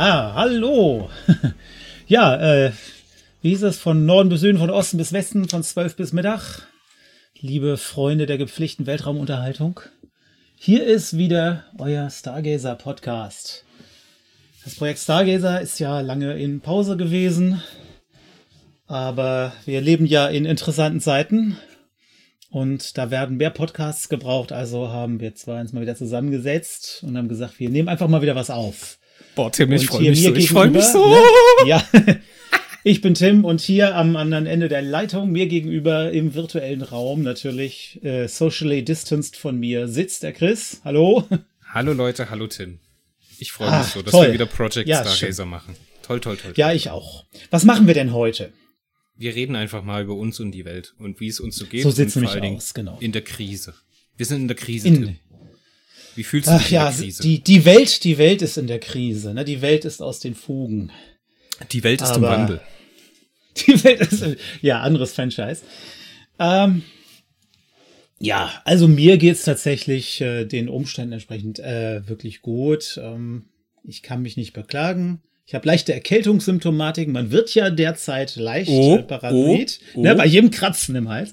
Ah, hallo. ja, äh, wie hieß es? Von Norden bis Süden, von Osten bis Westen, von 12 bis Mittag. Liebe Freunde der gepflichten Weltraumunterhaltung. Hier ist wieder euer Stargazer Podcast. Das Projekt Stargazer ist ja lange in Pause gewesen, aber wir leben ja in interessanten Zeiten und da werden mehr Podcasts gebraucht, also haben wir zwei uns mal wieder zusammengesetzt und haben gesagt, wir nehmen einfach mal wieder was auf. Boah, Tim, ich freue mich so. Ich freue mich so. Ne? Ja. Ich bin Tim und hier am anderen Ende der Leitung, mir gegenüber im virtuellen Raum natürlich äh, socially distanced von mir sitzt der Chris. Hallo. Hallo Leute, hallo Tim. Ich freue mich so, dass toll. wir wieder Project ja, Stargazer schön. machen. Toll, toll, toll. Ja, ich auch. Was machen wir denn heute? Wir reden einfach mal über uns und die Welt und wie es uns so geht. So allen Dingen aus, genau. In der Krise. Wir sind in der Krise. In, wie fühlst du dich Ach, in ja, der Krise? Die, die Welt, die Welt ist in der Krise. Ne? Die Welt ist aus den Fugen. Die Welt ist Aber im Wandel. Die Welt ist, ja, anderes Franchise. Ähm, ja, also mir geht's tatsächlich äh, den Umständen entsprechend äh, wirklich gut. Ähm, ich kann mich nicht beklagen. Ich habe leichte Erkältungssymptomatiken. Man wird ja derzeit leicht oh, äh, paranoid, oh, oh. Ne, bei jedem Kratzen im Hals.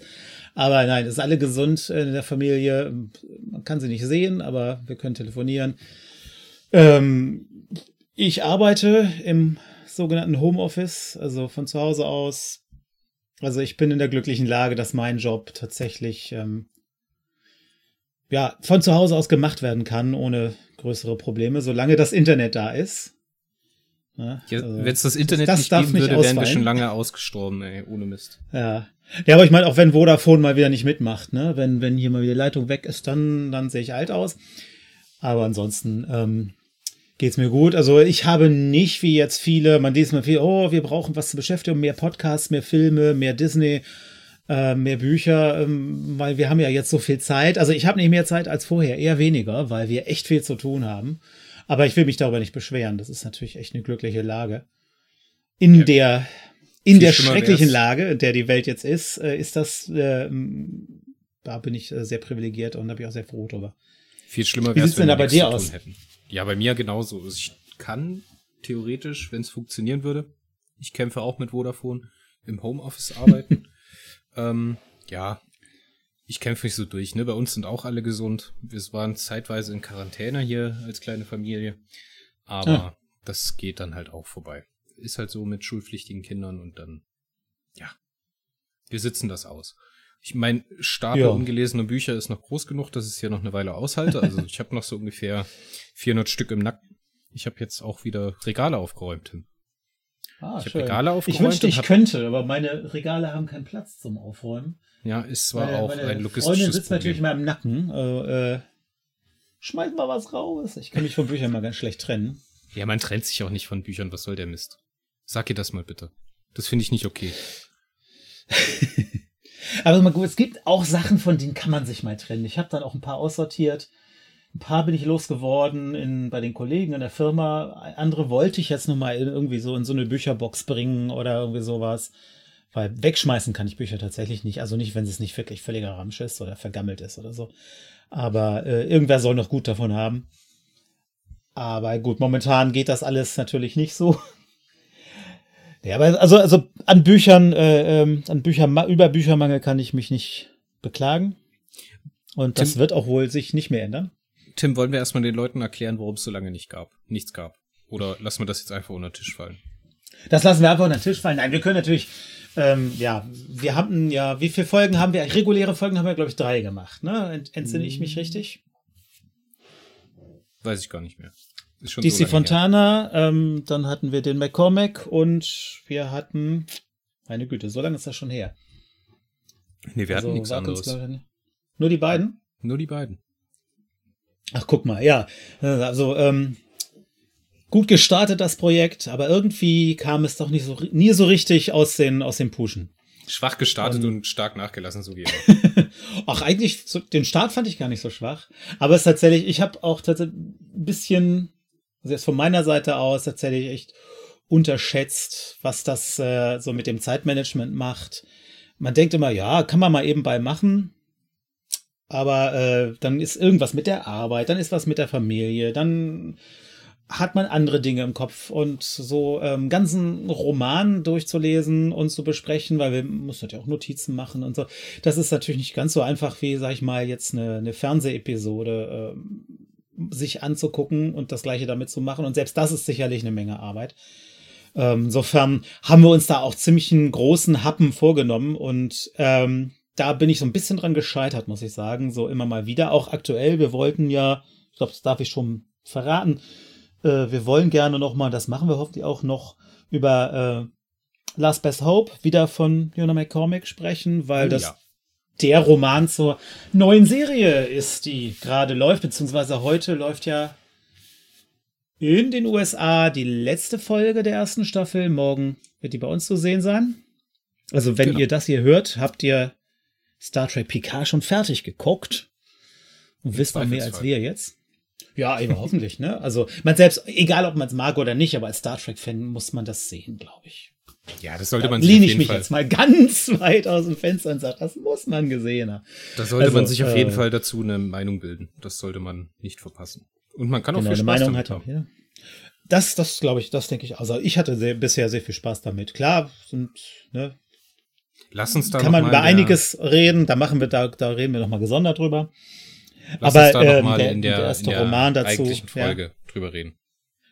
Aber nein, ist alle gesund in der Familie. Man kann sie nicht sehen, aber wir können telefonieren. Ähm, ich arbeite im sogenannten Homeoffice, also von zu Hause aus. Also ich bin in der glücklichen Lage, dass mein Job tatsächlich ähm, ja von zu Hause aus gemacht werden kann, ohne größere Probleme, solange das Internet da ist. Ja, ja, also, Wenn es das Internet das nicht geben nicht würde, wären wir schon lange ausgestorben, ey, ohne Mist. Ja. Ja, aber ich meine, auch wenn Vodafone mal wieder nicht mitmacht, ne? Wenn, wenn hier mal wieder Leitung weg ist, dann, dann sehe ich alt aus. Aber ansonsten, ähm, geht's mir gut. Also ich habe nicht wie jetzt viele, man liest mal viel, oh, wir brauchen was zur Beschäftigung, mehr Podcasts, mehr Filme, mehr Disney, äh, mehr Bücher, ähm, weil wir haben ja jetzt so viel Zeit. Also ich habe nicht mehr Zeit als vorher, eher weniger, weil wir echt viel zu tun haben. Aber ich will mich darüber nicht beschweren. Das ist natürlich echt eine glückliche Lage. In ja. der in der schrecklichen Lage, in der die Welt jetzt ist, äh, ist das, äh, da bin ich äh, sehr privilegiert und da bin ich auch sehr froh drüber. Viel schlimmer wäre es, wenn wir bei dir aus? Hätten. Ja, bei mir genauso. Also ich kann theoretisch, wenn es funktionieren würde, ich kämpfe auch mit Vodafone, im Homeoffice arbeiten. ähm, ja, ich kämpfe mich so durch. Ne? Bei uns sind auch alle gesund. Wir waren zeitweise in Quarantäne hier als kleine Familie. Aber ja. das geht dann halt auch vorbei. Ist halt so mit schulpflichtigen Kindern und dann, ja, wir sitzen das aus. Ich mein Stapel ja. ungelesener Bücher ist noch groß genug, dass ich es hier noch eine Weile aushalte. Also ich habe noch so ungefähr 400 Stück im Nacken. Ich habe jetzt auch wieder Regale aufgeräumt. Ah, ich habe Regale aufgeräumt. Ich wünschte, ich könnte, aber meine Regale haben keinen Platz zum Aufräumen. Ja, ist zwar meine, auch meine ein logistisches Freundin sitzt Problem. natürlich in meinem Nacken. Äh, äh, schmeiß mal was raus. Ich kann mich von Büchern mal ganz schlecht trennen. Ja, man trennt sich auch nicht von Büchern. Was soll der Mist? Sag ihr das mal bitte. Das finde ich nicht okay. Aber mal gut, es gibt auch Sachen, von denen kann man sich mal trennen. Ich habe dann auch ein paar aussortiert. Ein paar bin ich losgeworden in, bei den Kollegen in der Firma. Andere wollte ich jetzt nochmal irgendwie so in so eine Bücherbox bringen oder irgendwie sowas. Weil wegschmeißen kann ich Bücher tatsächlich nicht. Also nicht, wenn es nicht wirklich völliger Ramsch ist oder vergammelt ist oder so. Aber äh, irgendwer soll noch gut davon haben. Aber gut, momentan geht das alles natürlich nicht so. Ja, aber also, also an Büchern, äh, ähm, an Bücher, über Büchermangel kann ich mich nicht beklagen. Und das Tim, wird auch wohl sich nicht mehr ändern. Tim, wollen wir erstmal den Leuten erklären, warum es so lange nicht gab, nichts gab? Oder lassen wir das jetzt einfach unter den Tisch fallen? Das lassen wir einfach unter den Tisch fallen. Nein, wir können natürlich, ähm, ja, wir haben ja, wie viele Folgen haben wir? Reguläre Folgen haben wir, glaube ich, drei gemacht, ne? Entsinne ich mich richtig? Weiß ich gar nicht mehr. DC so Fontana, ähm, dann hatten wir den McCormack und wir hatten, meine Güte, so lange ist das schon her. Nee, wir also, hatten nichts anderes. Nur die beiden? Nur die beiden. Ach, guck mal, ja. Also, ähm, gut gestartet das Projekt, aber irgendwie kam es doch nicht so, nie so richtig aus den, aus den Puschen. Schwach gestartet und, und stark nachgelassen, so wie. Ach, eigentlich, so, den Start fand ich gar nicht so schwach. Aber es ist tatsächlich, ich habe auch tatsächlich ein bisschen also jetzt von meiner Seite aus tatsächlich echt unterschätzt, was das äh, so mit dem Zeitmanagement macht. Man denkt immer, ja, kann man mal eben bei machen. Aber äh, dann ist irgendwas mit der Arbeit, dann ist was mit der Familie, dann hat man andere Dinge im Kopf und so ähm, ganzen Roman durchzulesen und zu besprechen, weil wir müssen ja auch Notizen machen und so. Das ist natürlich nicht ganz so einfach wie, sag ich mal, jetzt eine, eine Fernsehepisode ähm, sich anzugucken und das gleiche damit zu machen. Und selbst das ist sicherlich eine Menge Arbeit. Ähm, insofern haben wir uns da auch ziemlich einen großen Happen vorgenommen und ähm, da bin ich so ein bisschen dran gescheitert, muss ich sagen. So immer mal wieder. Auch aktuell, wir wollten ja, ich glaube, das darf ich schon verraten, äh, wir wollen gerne noch mal, das machen wir hoffentlich auch noch, über äh, Last Best Hope wieder von Jonah McCormick sprechen, weil oh, das ja. der Roman zur neuen Serie ist, die gerade läuft, beziehungsweise heute läuft ja in den USA die letzte Folge der ersten Staffel. Morgen wird die bei uns zu sehen sein. Also wenn genau. ihr das hier hört, habt ihr Star Trek Picard schon fertig geguckt und wisst auch mehr als wir jetzt. Ja, eben hoffentlich, ne? Also, man selbst, egal ob man es mag oder nicht, aber als Star Trek-Fan muss man das sehen, glaube ich. Ja, das sollte da man sich lehne ich mich Fall. jetzt mal ganz weit aus dem Fenster und sage, das muss man gesehen haben. Da sollte also, man sich auf jeden äh, Fall dazu eine Meinung bilden. Das sollte man nicht verpassen. Und man kann auch genau, viel Spaß Meinung damit haben. Ja. Das, das glaube ich, das denke ich. Also ich hatte sehr, bisher sehr viel Spaß damit. Klar, sind, ne, Lass uns da kann man über einiges reden. Da machen wir, da, da reden wir noch mal gesondert drüber. Lass Aber uns da ähm, mal der, in der, der erste in der Roman dazu, eigentlichen Folge ja. drüber reden.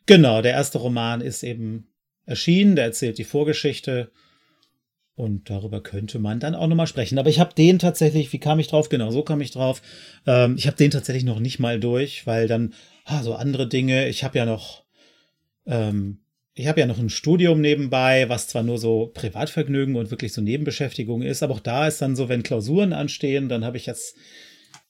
Genau, der erste Roman ist eben erschienen, der erzählt die Vorgeschichte und darüber könnte man dann auch nochmal sprechen. Aber ich habe den tatsächlich, wie kam ich drauf? Genau, so kam ich drauf. Ähm, ich habe den tatsächlich noch nicht mal durch, weil dann ah, so andere Dinge. Ich habe ja noch, ähm, ich habe ja noch ein Studium nebenbei, was zwar nur so Privatvergnügen und wirklich so Nebenbeschäftigung ist, aber auch da ist dann so, wenn Klausuren anstehen, dann habe ich jetzt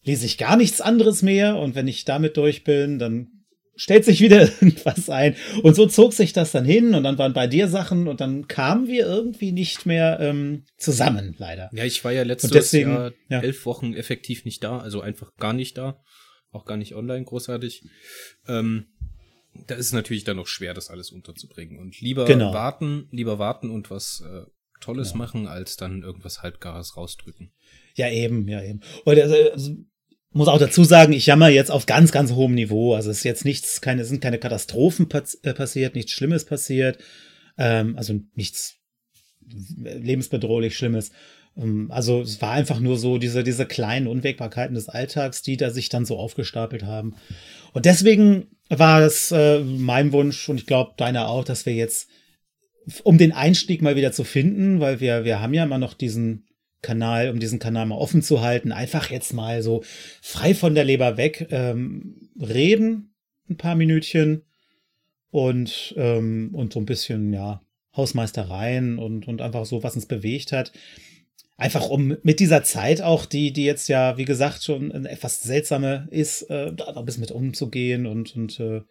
lese ich gar nichts anderes mehr und wenn ich damit durch bin, dann stellt sich wieder irgendwas ein. Und so zog sich das dann hin und dann waren bei dir Sachen und dann kamen wir irgendwie nicht mehr ähm, zusammen, leider. Ja, ich war ja letztes deswegen, Jahr ja. elf Wochen effektiv nicht da, also einfach gar nicht da, auch gar nicht online großartig. Ähm, da ist es natürlich dann noch schwer, das alles unterzubringen. Und lieber genau. warten, lieber warten und was äh, Tolles ja. machen, als dann irgendwas Halbgares rausdrücken. Ja, eben, ja, eben. Und also, also muss auch dazu sagen, ich jammer jetzt auf ganz, ganz hohem Niveau. Also es ist jetzt nichts, keine, sind keine Katastrophen äh, passiert, nichts Schlimmes passiert. Ähm, also nichts lebensbedrohlich Schlimmes. Ähm, also es war einfach nur so diese, diese kleinen Unwägbarkeiten des Alltags, die da sich dann so aufgestapelt haben. Und deswegen war es äh, mein Wunsch und ich glaube deiner auch, dass wir jetzt, um den Einstieg mal wieder zu finden, weil wir, wir haben ja immer noch diesen Kanal, um diesen Kanal mal offen zu halten, einfach jetzt mal so frei von der Leber weg ähm, reden, ein paar Minütchen und, ähm, und so ein bisschen, ja, Hausmeistereien und, und einfach so, was uns bewegt hat. Einfach um mit dieser Zeit auch, die, die jetzt ja, wie gesagt, schon etwas seltsame ist, äh, da ein bisschen mit umzugehen und, und äh,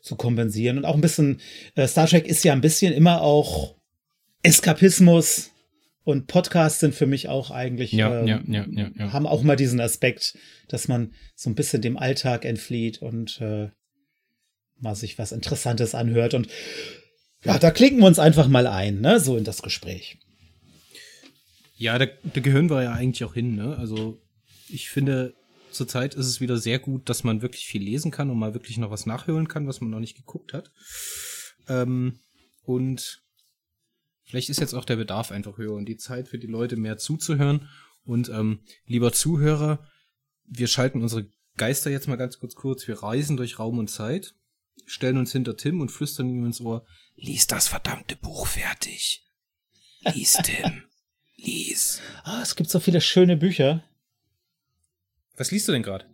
zu kompensieren. Und auch ein bisschen, äh, Star Trek ist ja ein bisschen immer auch Eskapismus, und Podcasts sind für mich auch eigentlich, ja, ähm, ja, ja, ja, ja, haben auch mal diesen Aspekt, dass man so ein bisschen dem Alltag entflieht und äh, mal sich was Interessantes anhört. Und ja, da klicken wir uns einfach mal ein, ne, so in das Gespräch. Ja, da, da gehören wir ja eigentlich auch hin, ne? Also ich finde, zurzeit ist es wieder sehr gut, dass man wirklich viel lesen kann und mal wirklich noch was nachhören kann, was man noch nicht geguckt hat. Ähm, und Vielleicht ist jetzt auch der Bedarf einfach höher und die Zeit für die Leute mehr zuzuhören. Und ähm, lieber Zuhörer, wir schalten unsere Geister jetzt mal ganz kurz kurz. Wir reisen durch Raum und Zeit, stellen uns hinter Tim und flüstern ihm ins Ohr, lies das verdammte Buch fertig. Lies, Tim. Lies. Ah, es gibt so viele schöne Bücher. Was liest du denn gerade?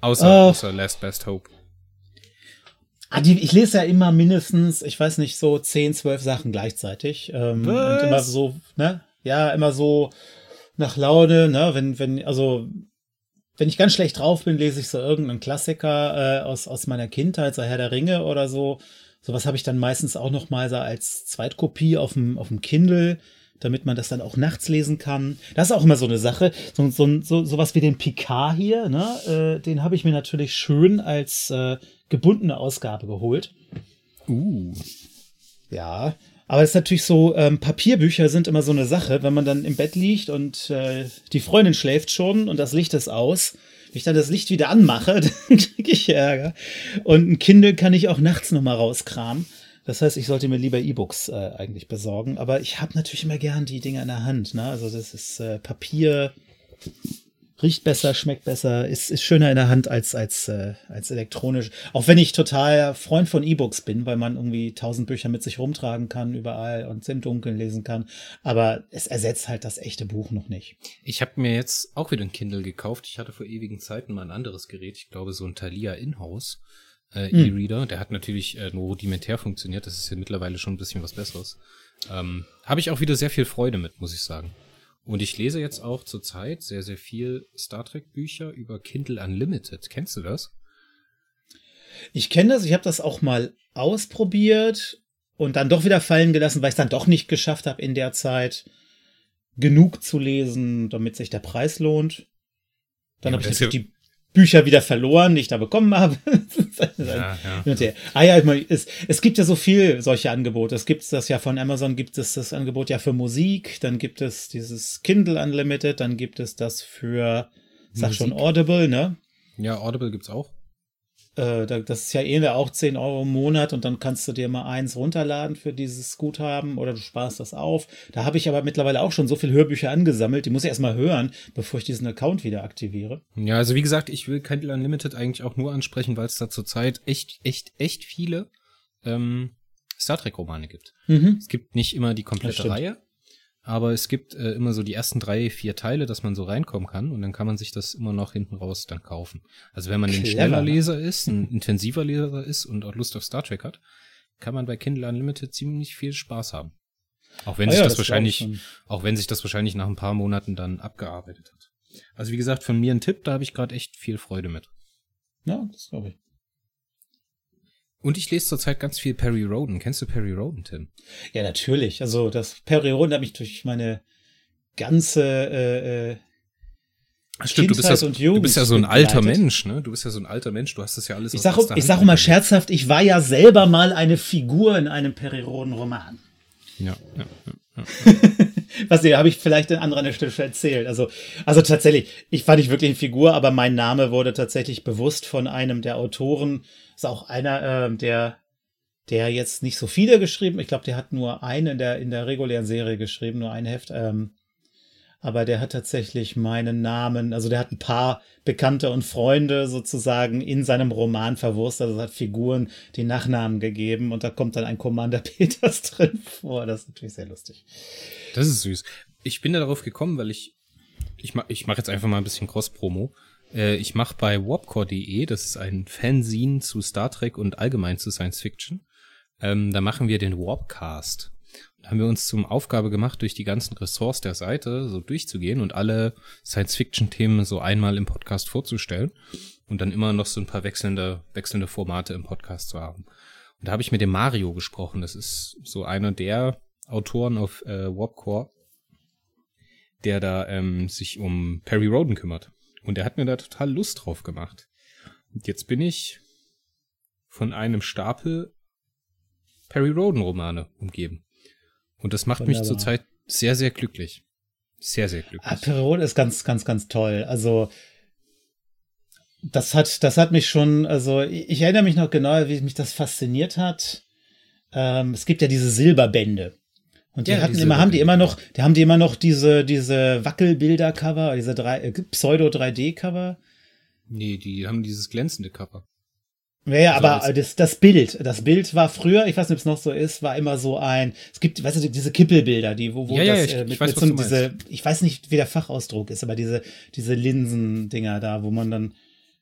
Außer, uh, außer Last Best Hope. Ah, die, ich lese ja immer mindestens, ich weiß nicht, so 10, 12 Sachen gleichzeitig. Ähm, und immer so, ne? Ja, immer so nach Laune, ne? Wenn, wenn, also, wenn ich ganz schlecht drauf bin, lese ich so irgendeinen Klassiker äh, aus, aus meiner Kindheit, so Herr der Ringe oder so. Sowas habe ich dann meistens auch noch mal so als Zweitkopie auf dem, auf dem Kindle damit man das dann auch nachts lesen kann. Das ist auch immer so eine Sache. So, so, so, sowas wie den Picard hier, ne? Äh, den habe ich mir natürlich schön als äh, gebundene Ausgabe geholt. Uh. Ja, aber es ist natürlich so, ähm, Papierbücher sind immer so eine Sache, wenn man dann im Bett liegt und äh, die Freundin schläft schon und das Licht ist aus. ich dann das Licht wieder anmache, dann kriege ich Ärger. Und ein Kindle kann ich auch nachts nochmal rauskramen. Das heißt, ich sollte mir lieber E-Books äh, eigentlich besorgen. Aber ich habe natürlich immer gern die Dinger in der Hand. Ne? Also das ist äh, Papier, riecht besser, schmeckt besser, ist, ist schöner in der Hand als, als, äh, als elektronisch. Auch wenn ich total Freund von E-Books bin, weil man irgendwie tausend Bücher mit sich rumtragen kann überall und im Dunkeln lesen kann. Aber es ersetzt halt das echte Buch noch nicht. Ich habe mir jetzt auch wieder ein Kindle gekauft. Ich hatte vor ewigen Zeiten mal ein anderes Gerät. Ich glaube, so ein Thalia Inhouse äh, hm. E-Reader. Der hat natürlich äh, nur rudimentär funktioniert. Das ist ja mittlerweile schon ein bisschen was Besseres. Ähm, habe ich auch wieder sehr viel Freude mit, muss ich sagen. Und ich lese jetzt auch zurzeit sehr, sehr viel Star Trek Bücher über Kindle Unlimited. Kennst du das? Ich kenne das, ich habe das auch mal ausprobiert und dann doch wieder fallen gelassen, weil ich es dann doch nicht geschafft habe in der Zeit genug zu lesen, damit sich der Preis lohnt. Dann ja, habe ich ja die Bücher wieder verloren, die ich da bekommen habe. ja, ja. Ah ja, ich meine, es, es gibt ja so viel solche Angebote. Es gibt das ja von Amazon, gibt es das Angebot ja für Musik, dann gibt es dieses Kindle Unlimited, dann gibt es das für, sag Musik. schon, Audible, ne? Ja, Audible gibt's auch. Äh, das ist ja eh auch 10 Euro im Monat und dann kannst du dir mal eins runterladen für dieses Guthaben oder du sparst das auf. Da habe ich aber mittlerweile auch schon so viele Hörbücher angesammelt, die muss ich erstmal hören, bevor ich diesen Account wieder aktiviere. Ja, also wie gesagt, ich will Kindle Unlimited eigentlich auch nur ansprechen, weil es da zurzeit echt, echt, echt viele ähm, Star Trek-Romane gibt. Mhm. Es gibt nicht immer die komplette Reihe, aber es gibt äh, immer so die ersten drei, vier Teile, dass man so reinkommen kann und dann kann man sich das immer noch hinten raus dann kaufen. Also wenn man ein schneller Leser ist, ein intensiver Leser ist und auch Lust auf Star Trek hat, kann man bei Kindle Unlimited ziemlich viel Spaß haben. Auch wenn ah, sich ja, das, das wahrscheinlich, auch wenn sich das wahrscheinlich nach ein paar Monaten dann abgearbeitet hat. Also wie gesagt, von mir ein Tipp, da habe ich gerade echt viel Freude mit. Ja, das glaube ich. Und ich lese zurzeit ganz viel Perry Roden. Kennst du Perry Roden, Tim? Ja, natürlich. Also das Perry Roden hat mich durch meine ganze äh, äh, Stimmt, du bist, ja, du bist ja so ein alter begleitet. Mensch, ne? Du bist ja so ein alter Mensch, du hast das ja alles Ich sage ich sag immer scherzhaft, ich war ja selber mal eine Figur in einem Perry Roden Roman. Ja, ja, ja. ja. Was habe ich vielleicht an anderer Stelle erzählt. Also, also tatsächlich, ich fand ich wirklich eine Figur, aber mein Name wurde tatsächlich bewusst von einem der Autoren ist auch einer, äh, der, der jetzt nicht so viele geschrieben. Ich glaube, der hat nur einen in der, in der regulären Serie geschrieben, nur ein Heft. Ähm, aber der hat tatsächlich meinen Namen, also der hat ein paar Bekannte und Freunde sozusagen in seinem Roman verwurstet, also hat Figuren die Nachnamen gegeben und da kommt dann ein Commander Peters drin vor. Das ist natürlich sehr lustig. Das ist süß. Ich bin da darauf gekommen, weil ich, ich mach, ich mache jetzt einfach mal ein bisschen Cross-Promo. Äh, ich mache bei warpcore.de, das ist ein Fanzine zu Star Trek und allgemein zu Science Fiction. Ähm, da machen wir den Warpcast. Da haben wir uns zum Aufgabe gemacht, durch die ganzen Ressorts der Seite so durchzugehen und alle Science-Fiction-Themen so einmal im Podcast vorzustellen und dann immer noch so ein paar wechselnde, wechselnde Formate im Podcast zu haben. Und da habe ich mit dem Mario gesprochen. Das ist so einer der Autoren auf äh, Warpcore, der da ähm, sich um Perry Roden kümmert. Und er hat mir da total Lust drauf gemacht. Und jetzt bin ich von einem Stapel Perry Roden Romane umgeben. Und das macht Wunderbar. mich zurzeit sehr, sehr glücklich. Sehr, sehr glücklich. Ah, Perry Roden ist ganz, ganz, ganz toll. Also, das hat, das hat mich schon, also, ich erinnere mich noch genau, wie mich das fasziniert hat. Ähm, es gibt ja diese Silberbände. Und die ja, hatten immer, haben die immer noch, die haben die immer noch diese, diese Wackelbilder-Cover, diese drei, äh, Pseudo-3D-Cover. Nee, die haben dieses glänzende Cover. Ja, ja, also aber das, das Bild, das Bild war früher, ich weiß nicht, ob es noch so ist, war immer so ein, es gibt, weißt du, diese Kippelbilder, die, wo, wo ja, das, ja, ich, äh, mit, ich weiß, mit so diese, ich weiß nicht, wie der Fachausdruck ist, aber diese, diese Linsendinger da, wo man dann,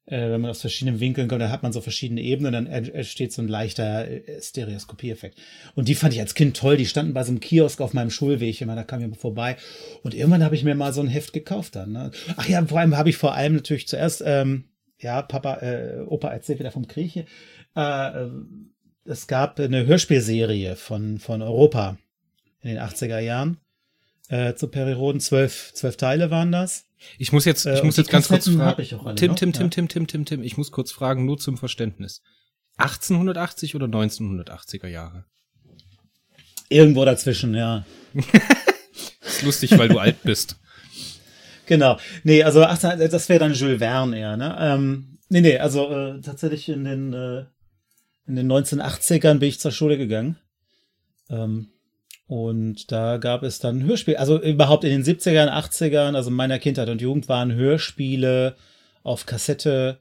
äh, wenn man aus verschiedenen Winkeln kommt, dann hat man so verschiedene Ebenen, dann entsteht so ein leichter äh, Stereoskopie-Effekt. Und die fand ich als Kind toll. Die standen bei so einem Kiosk auf meinem Schulweg immer, da kam ich vorbei. Und irgendwann habe ich mir mal so ein Heft gekauft dann. Ne? Ach ja, vor allem habe ich vor allem natürlich zuerst, ähm, ja, Papa, äh, Opa erzählt wieder vom Krieg hier. Äh, äh, es gab eine Hörspielserie von, von Europa in den 80er Jahren äh, zu Periroden. Zwölf, zwölf Teile waren das. Ich muss jetzt, ich äh, muss jetzt ganz kurz fragen. Tim, Tim, Tim, Tim, Tim, Tim, Tim, ich muss kurz fragen, nur zum Verständnis. 1880 oder 1980er Jahre? Irgendwo dazwischen, ja. ist lustig, weil du alt bist. genau. Nee, also das wäre dann Jules Verne eher, ne? Ähm, nee, nee, also äh, tatsächlich in den, äh, in den 1980ern bin ich zur Schule gegangen. Ähm, und da gab es dann Hörspiele, also überhaupt in den 70ern, 80ern, also in meiner Kindheit und Jugend waren Hörspiele auf Kassette,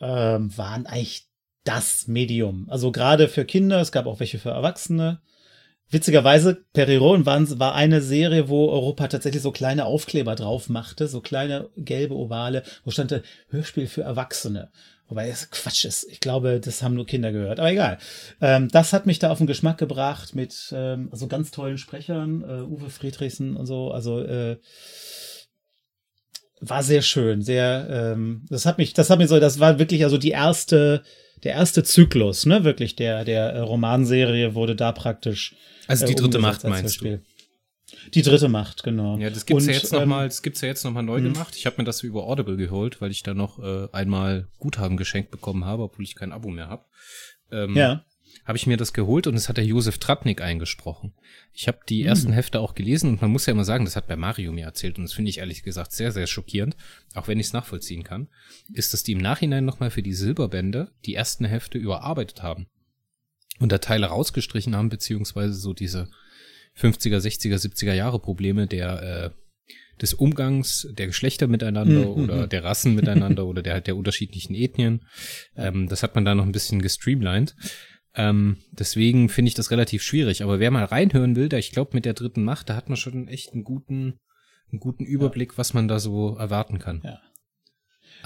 ähm, waren eigentlich das Medium. Also gerade für Kinder, es gab auch welche für Erwachsene. Witzigerweise, Periron war eine Serie, wo Europa tatsächlich so kleine Aufkleber drauf machte, so kleine gelbe Ovale, wo stand Hörspiel für Erwachsene. Wobei das Quatsch ist. Ich glaube, das haben nur Kinder gehört. Aber egal. Ähm, das hat mich da auf den Geschmack gebracht mit ähm, so ganz tollen Sprechern, äh, Uwe Friedrichsen und so. Also äh, war sehr schön, sehr. Ähm, das hat mich, das hat mich so, das war wirklich also die erste, der erste Zyklus, ne, wirklich der der äh, Romanserie wurde da praktisch also die äh, dritte Macht meinst du? Die dritte Macht, genau. Ja, das gibt's Und, ja jetzt noch mal, das gibt's ja jetzt noch mal neu mh. gemacht. Ich habe mir das über Audible geholt, weil ich da noch äh, einmal Guthaben geschenkt bekommen habe, obwohl ich kein Abo mehr habe. Ähm, ja. Habe ich mir das geholt und es hat der Josef Trapnik eingesprochen. Ich habe die ersten mhm. Hefte auch gelesen und man muss ja immer sagen, das hat bei Mario mir erzählt und das finde ich ehrlich gesagt sehr, sehr schockierend, auch wenn ich es nachvollziehen kann, ist, dass die im Nachhinein nochmal für die Silberbände die ersten Hefte überarbeitet haben und da Teile rausgestrichen haben, beziehungsweise so diese 50er, 60er, 70er Jahre Probleme der äh, des Umgangs der Geschlechter miteinander mhm. oder der Rassen miteinander oder der der unterschiedlichen Ethnien. Ähm, das hat man da noch ein bisschen gestreamlined. Ähm, deswegen finde ich das relativ schwierig. Aber wer mal reinhören will, da ich glaube mit der dritten Macht, da hat man schon echt einen guten, einen guten Überblick, ja. was man da so erwarten kann. Ja.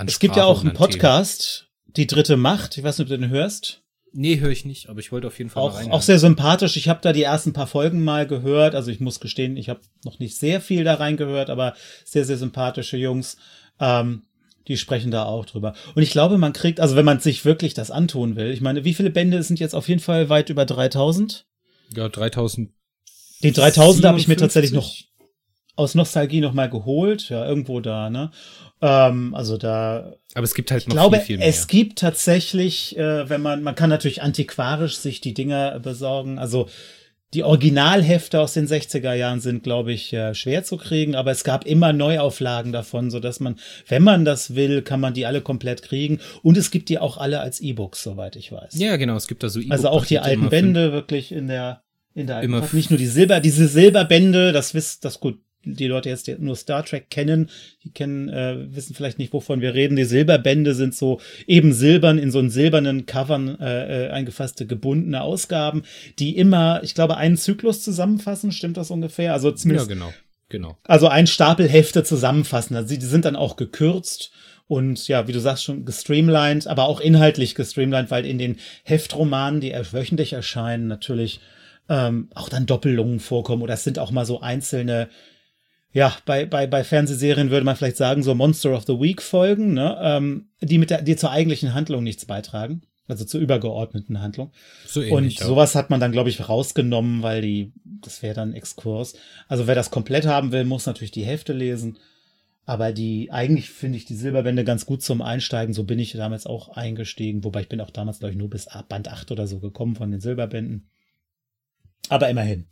Es gibt ja auch einen Podcast, Themen. die dritte Macht. Ich weiß nicht, ob du den hörst. Nee, höre ich nicht, aber ich wollte auf jeden Fall auch, auch sehr sympathisch. Ich habe da die ersten paar Folgen mal gehört. Also ich muss gestehen, ich habe noch nicht sehr viel da reingehört, aber sehr, sehr sympathische Jungs. Ähm, die sprechen da auch drüber. Und ich glaube, man kriegt, also wenn man sich wirklich das antun will, ich meine, wie viele Bände sind jetzt auf jeden Fall weit über 3000? Ja, 3000. Die 3000 habe ich mir tatsächlich noch aus Nostalgie noch mal geholt, ja, irgendwo da, ne? Ähm, also da. Aber es gibt halt noch ich glaube, viel, viel mehr. Es gibt tatsächlich, äh, wenn man, man kann natürlich antiquarisch sich die Dinger besorgen. Also die Originalhefte aus den 60er Jahren sind, glaube ich, äh, schwer zu kriegen, aber es gab immer Neuauflagen davon, so dass man, wenn man das will, kann man die alle komplett kriegen. Und es gibt die auch alle als E-Books, soweit ich weiß. Ja, genau, es gibt da so E-Books. Also auch die alten Bände wirklich in der, in der alten Nicht nur die Silber, diese Silberbände, das wisst, das gut, die Leute jetzt nur Star Trek kennen, die kennen, äh, wissen vielleicht nicht, wovon wir reden. Die Silberbände sind so eben silbern in so einen silbernen Covern äh, äh, eingefasste gebundene Ausgaben, die immer, ich glaube, einen Zyklus zusammenfassen. Stimmt das ungefähr? Also zumindest. Ja, genau, genau. Also ein Stapel Hefte zusammenfassen. Also die sind dann auch gekürzt und ja, wie du sagst schon gestreamlined, aber auch inhaltlich gestreamlined, weil in den Heftromanen, die wöchentlich erscheinen, natürlich ähm, auch dann Doppelungen vorkommen oder es sind auch mal so einzelne ja, bei, bei, bei Fernsehserien würde man vielleicht sagen, so Monster of the Week Folgen, ne, ähm, die mit der, die zur eigentlichen Handlung nichts beitragen. Also zur übergeordneten Handlung. So ähnlich, Und sowas hat man dann, glaube ich, rausgenommen, weil die, das wäre dann Exkurs. Also wer das komplett haben will, muss natürlich die Hälfte lesen. Aber die, eigentlich finde ich die Silberbände ganz gut zum Einsteigen. So bin ich damals auch eingestiegen. Wobei ich bin auch damals, glaube ich, nur bis Band 8 oder so gekommen von den Silberbänden. Aber immerhin.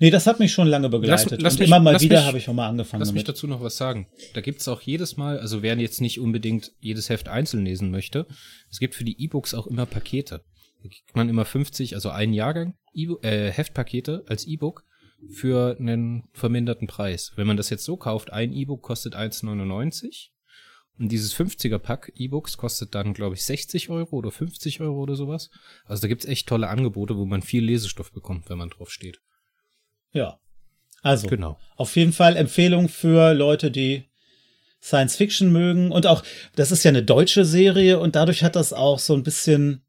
Nee, das hat mich schon lange begleitet. Lass, lass und mich, immer mal wieder habe ich auch mal angefangen. Lass damit. mich dazu noch was sagen. Da gibt's auch jedes Mal, also wer jetzt nicht unbedingt jedes Heft einzeln lesen möchte, es gibt für die E-Books auch immer Pakete. Da kriegt man immer 50, also einen Jahrgang e äh, Heftpakete als E-Book für einen verminderten Preis. Wenn man das jetzt so kauft, ein E-Book kostet 1,99 und dieses 50er-Pack E-Books kostet dann, glaube ich, 60 Euro oder 50 Euro oder sowas. Also da gibt's echt tolle Angebote, wo man viel Lesestoff bekommt, wenn man drauf steht. Ja. Also, genau. auf jeden Fall Empfehlung für Leute, die Science Fiction mögen. Und auch, das ist ja eine deutsche Serie und dadurch hat das auch so ein bisschen,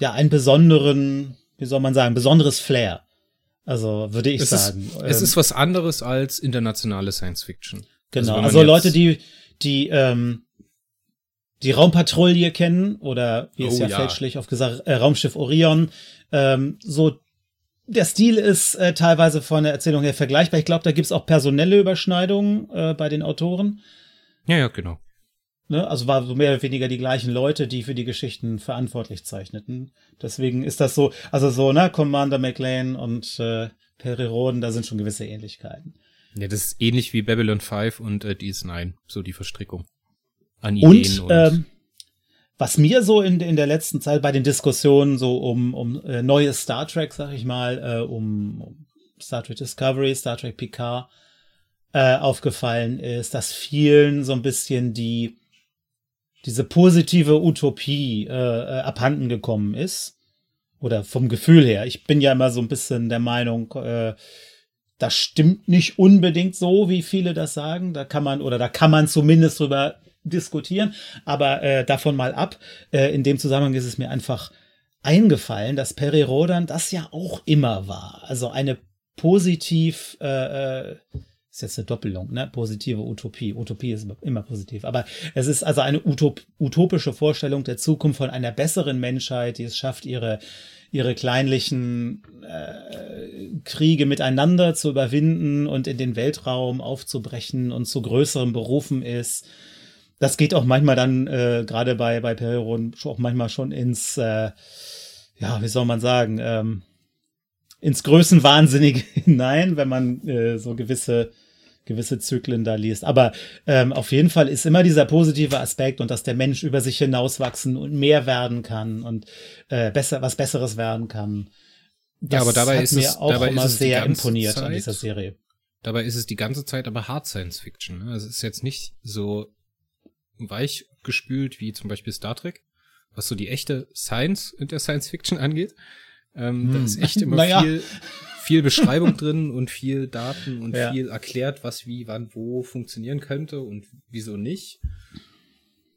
ja, einen besonderen, wie soll man sagen, besonderes Flair. Also, würde ich es sagen. Ist, es ist was anderes als internationale Science Fiction. Genau. Also, also Leute, die, die ähm, die Raumpatrouille kennen oder wie es oh, ja, ja, fälschlich auf gesagt äh, Raumschiff Orion. Ähm, so der Stil ist äh, teilweise von der Erzählung her vergleichbar. Ich glaube, da gibt's auch personelle Überschneidungen äh, bei den Autoren. Ja, ja, genau. Ne? Also war so mehr oder weniger die gleichen Leute, die für die Geschichten verantwortlich zeichneten. Deswegen ist das so, also so, ne, Commander McLean und äh, Perry Roden, da sind schon gewisse Ähnlichkeiten. Ja, das ist ähnlich wie Babylon 5 und äh, DS9, so die Verstrickung an Ideen. Und, und ähm, was mir so in, in der letzten Zeit bei den Diskussionen so um, um äh, neue Star Trek, sag ich mal, äh, um, um Star Trek Discovery, Star Trek Picard äh, aufgefallen ist, dass vielen so ein bisschen die diese positive Utopie äh, äh, abhanden gekommen ist. Oder vom Gefühl her. Ich bin ja immer so ein bisschen der Meinung, äh, das stimmt nicht unbedingt so, wie viele das sagen. Da kann man, oder da kann man zumindest drüber diskutieren. Aber äh, davon mal ab. Äh, in dem Zusammenhang ist es mir einfach eingefallen, dass Peri Rodan das ja auch immer war. Also eine positiv äh, äh, ist jetzt eine Doppelung, ne? Positive Utopie. Utopie ist immer positiv. Aber es ist also eine Utop utopische Vorstellung der Zukunft von einer besseren Menschheit, die es schafft, ihre, ihre kleinlichen äh, Kriege miteinander zu überwinden und in den Weltraum aufzubrechen und zu größeren Berufen ist. Das geht auch manchmal dann, äh, gerade bei, bei Periron, auch manchmal schon ins, äh, ja, wie soll man sagen, ähm, ins Größenwahnsinnige hinein, wenn man äh, so gewisse gewisse Zyklen da liest. Aber ähm, auf jeden Fall ist immer dieser positive Aspekt und dass der Mensch über sich hinauswachsen und mehr werden kann und äh, besser was Besseres werden kann. Das ja, aber dabei hat ist mir es, auch immer sehr imponiert Zeit, an dieser Serie. Dabei ist es die ganze Zeit aber Hard Science Fiction. Ne? Also es ist jetzt nicht so weich gespült wie zum Beispiel Star Trek, was so die echte Science in der Science Fiction angeht. Ähm, hm. Da ist echt immer naja. viel viel Beschreibung drin und viel Daten und ja. viel erklärt, was wie, wann, wo funktionieren könnte und wieso nicht.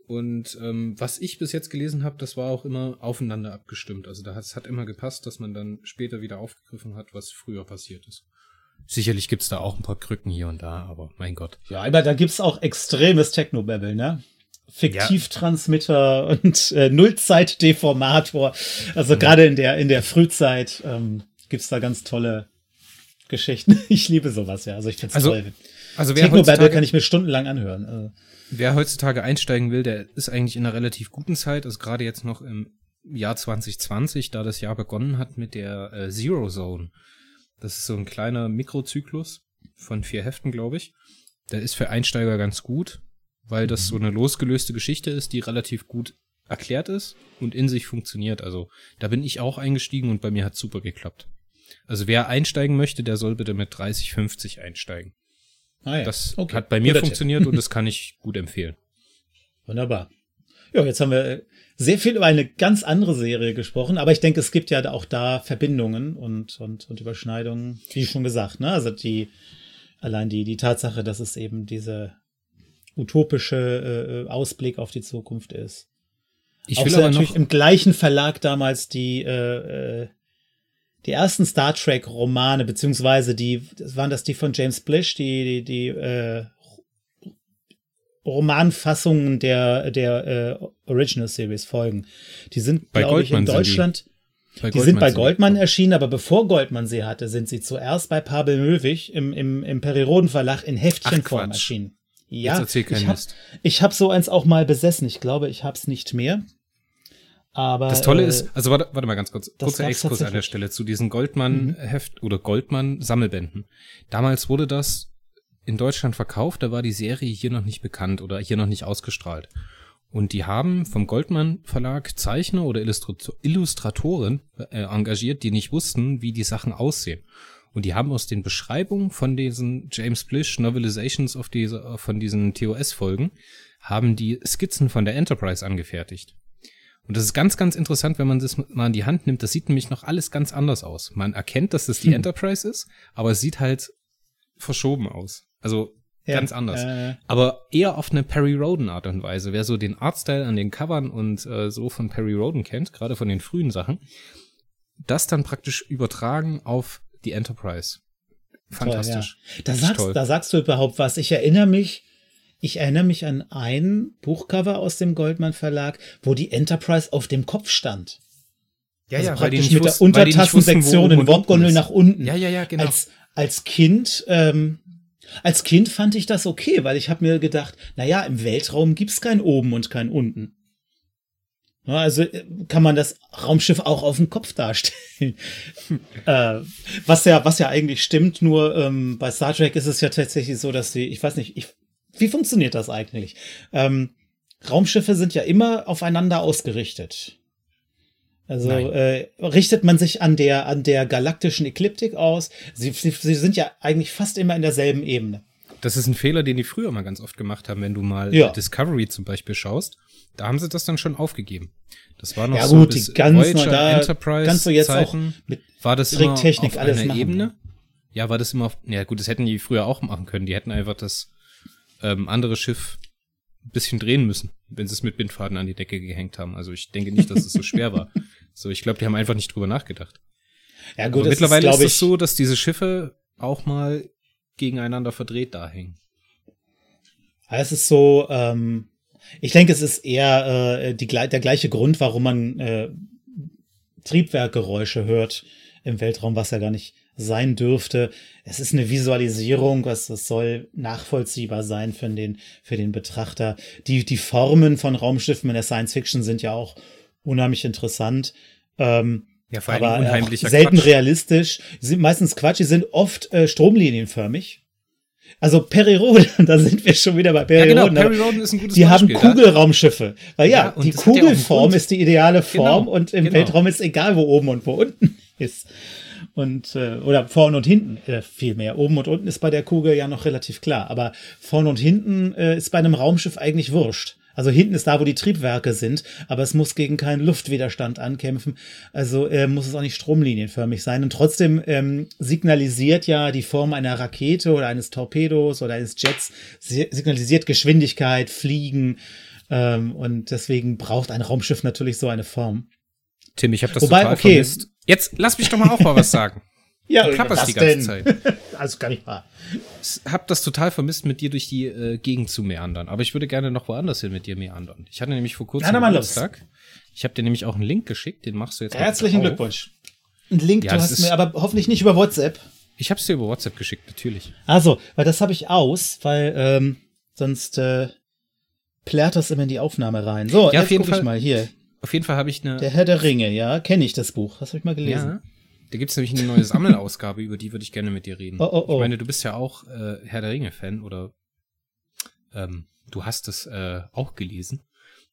Und ähm, was ich bis jetzt gelesen habe, das war auch immer aufeinander abgestimmt. Also da hat, es hat immer gepasst, dass man dann später wieder aufgegriffen hat, was früher passiert ist. Sicherlich gibt's da auch ein paar Krücken hier und da, aber mein Gott. Ja, aber da gibt's auch extremes Technobabble, ne? Fiktivtransmitter ja. und äh, Nullzeit-Deformator. Also ja. gerade in der in der Frühzeit ähm, gibt's da ganz tolle Geschichten. Ich liebe sowas, ja. Also ich find's also, toll. Also wer heutzutage, kann ich mir stundenlang anhören. Also. Wer heutzutage einsteigen will, der ist eigentlich in einer relativ guten Zeit. Also gerade jetzt noch im Jahr 2020, da das Jahr begonnen hat mit der äh, Zero Zone. Das ist so ein kleiner Mikrozyklus von vier Heften, glaube ich. Der ist für Einsteiger ganz gut, weil das so eine losgelöste Geschichte ist, die relativ gut erklärt ist und in sich funktioniert. Also da bin ich auch eingestiegen und bei mir hat super geklappt. Also wer einsteigen möchte, der soll bitte mit 30, 50 einsteigen. Ah ja. Das okay. hat bei mir Guter funktioniert Tipp. und das kann ich gut empfehlen. Wunderbar. Ja, jetzt haben wir sehr viel über eine ganz andere Serie gesprochen, aber ich denke, es gibt ja auch da Verbindungen und, und, und Überschneidungen, wie schon gesagt, ne? Also die, allein die, die Tatsache, dass es eben diese utopische äh, Ausblick auf die Zukunft ist. Ich auch will aber natürlich im gleichen Verlag damals die äh, äh, die ersten Star Trek Romane, beziehungsweise die, waren das die von James Blish, die, die, die äh, Romanfassungen der, der äh, Original Series Folgen. Die sind, glaube ich, in Deutschland. Die, die sind bei Goldman erschienen, aber bevor Goldman sie hatte, sind sie zuerst bei Pavel Möwig im, im, im Periroden Verlag in Heftchenform erschienen. Ja, ich habe hab so eins auch mal besessen. Ich glaube, ich habe es nicht mehr. Aber das Tolle äh, ist, also warte, warte mal ganz kurz, kurzer Exkurs an der Stelle zu diesen Goldmann-Heft mhm. oder Goldmann-Sammelbänden. Damals wurde das in Deutschland verkauft, da war die Serie hier noch nicht bekannt oder hier noch nicht ausgestrahlt. Und die haben vom Goldmann Verlag Zeichner oder Illustratoren äh, engagiert, die nicht wussten, wie die Sachen aussehen. Und die haben aus den Beschreibungen von diesen James Blish Novelizations auf diese, von diesen TOS-Folgen, haben die Skizzen von der Enterprise angefertigt. Und das ist ganz, ganz interessant, wenn man das mal in die Hand nimmt. Das sieht nämlich noch alles ganz anders aus. Man erkennt, dass das die hm. Enterprise ist, aber es sieht halt verschoben aus. Also ja, ganz anders. Äh, aber eher auf eine Perry Roden Art und Weise. Wer so den Artstyle an den Covern und äh, so von Perry Roden kennt, gerade von den frühen Sachen, das dann praktisch übertragen auf die Enterprise. Fantastisch. Toll, ja. da, sagst, da sagst du überhaupt was. Ich erinnere mich, ich erinnere mich an ein Buchcover aus dem Goldmann Verlag, wo die Enterprise auf dem Kopf stand. Ja, also ja, praktisch mit der Untertassensektion in Warpgondel nach unten. Ja, ja, ja, genau. Als, als Kind, ähm, als Kind fand ich das okay, weil ich habe mir gedacht, na ja, im Weltraum gibt's kein oben und kein unten. Also äh, kann man das Raumschiff auch auf dem Kopf darstellen. äh, was ja, was ja eigentlich stimmt, nur ähm, bei Star Trek ist es ja tatsächlich so, dass sie, ich weiß nicht, ich, wie funktioniert das eigentlich? Ähm, Raumschiffe sind ja immer aufeinander ausgerichtet. Also äh, richtet man sich an der an der galaktischen Ekliptik aus. Sie, sie, sie sind ja eigentlich fast immer in derselben Ebene. Das ist ein Fehler, den die früher mal ganz oft gemacht haben, wenn du mal ja. Discovery zum Beispiel schaust. Da haben sie das dann schon aufgegeben. Das war noch ja, so gut, die ganz Voyager da Enterprise kannst du jetzt Zeiten. auch mit war das immer auf alles einer machen. Ebene? Ja, war das immer auf, ja gut, das hätten die früher auch machen können. Die hätten einfach das ähm, andere Schiff ein bisschen drehen müssen, wenn sie es mit Bindfaden an die Decke gehängt haben. Also ich denke nicht, dass es so schwer war. So, ich glaube, die haben einfach nicht drüber nachgedacht. Ja, gut, mittlerweile ist, ist es so, dass diese Schiffe auch mal gegeneinander verdreht da hängen. Es ist so, ähm, ich denke, es ist eher äh, die, der gleiche Grund, warum man äh, Triebwerkgeräusche hört im Weltraum, was ja gar nicht sein dürfte. Es ist eine Visualisierung, was das soll nachvollziehbar sein für den, für den Betrachter. Die, die Formen von Raumschiffen in der Science Fiction sind ja auch unheimlich interessant. Ähm, Ja, vor allem aber unheimlicher selten Quatsch. realistisch. Sie sind meistens Quatsch, sie sind oft äh, stromlinienförmig. Also Perry Roden, da sind wir schon wieder bei Ja, Perry genau, Roden. Perry aber Roden ist ein gutes die haben Beispiel. Kugelraumschiffe. Weil ja, Ja, die ja Kugelform Grund. ist die ideale Form Genau, und im genau. Weltraum ist egal, wo oben und wo unten ist. Und äh, oder vorne und hinten äh, viel mehr. Oben und unten ist bei der Kugel ja noch relativ klar, aber vorne und hinten äh, ist bei einem Raumschiff eigentlich wurscht. Also hinten ist da, wo die Triebwerke sind, aber es muss gegen keinen Luftwiderstand ankämpfen. Also äh, muss es auch nicht stromlinienförmig sein. Und trotzdem ähm, signalisiert ja die Form einer Rakete oder eines Torpedos oder eines Jets, si- signalisiert Geschwindigkeit, Fliegen. Ähm, und deswegen braucht ein Raumschiff natürlich so eine Form. Tim, ich habe das Wobei, total okay. vermisst. Jetzt lass mich doch mal auch mal was sagen. Ja, Du klapperst die ganze denn? Zeit. Also gar nicht wahr. Ich hab das total vermisst, mit dir durch die äh, Gegend zu meandern. Aber ich würde gerne noch woanders hin mit dir meandern. Ich hatte nämlich vor kurzem mal los. Geburtstag. Ich habe dir nämlich auch einen Link geschickt, den machst du jetzt Herzlichen. Glückwunsch. Ein Link, Ja, du hast mir aber hoffentlich nicht über WhatsApp. Ich habe es dir über WhatsApp geschickt, natürlich. Also, weil das habe ich aus, weil ähm, sonst äh, plärt das immer in die Aufnahme rein. So, Ja, auf jetzt jeden Fall. mal hier. Auf jeden Fall habe ich eine. Der Herr der Ringe, ja, kenne ich das Buch. Das habe ich mal gelesen. ja, da gibt's nämlich eine neue Sammelausgabe, über die würde ich gerne mit dir reden. Oh, oh, oh. Ich meine, du bist ja auch äh, Herr der Ringe-Fan oder ähm, du hast es äh, auch gelesen.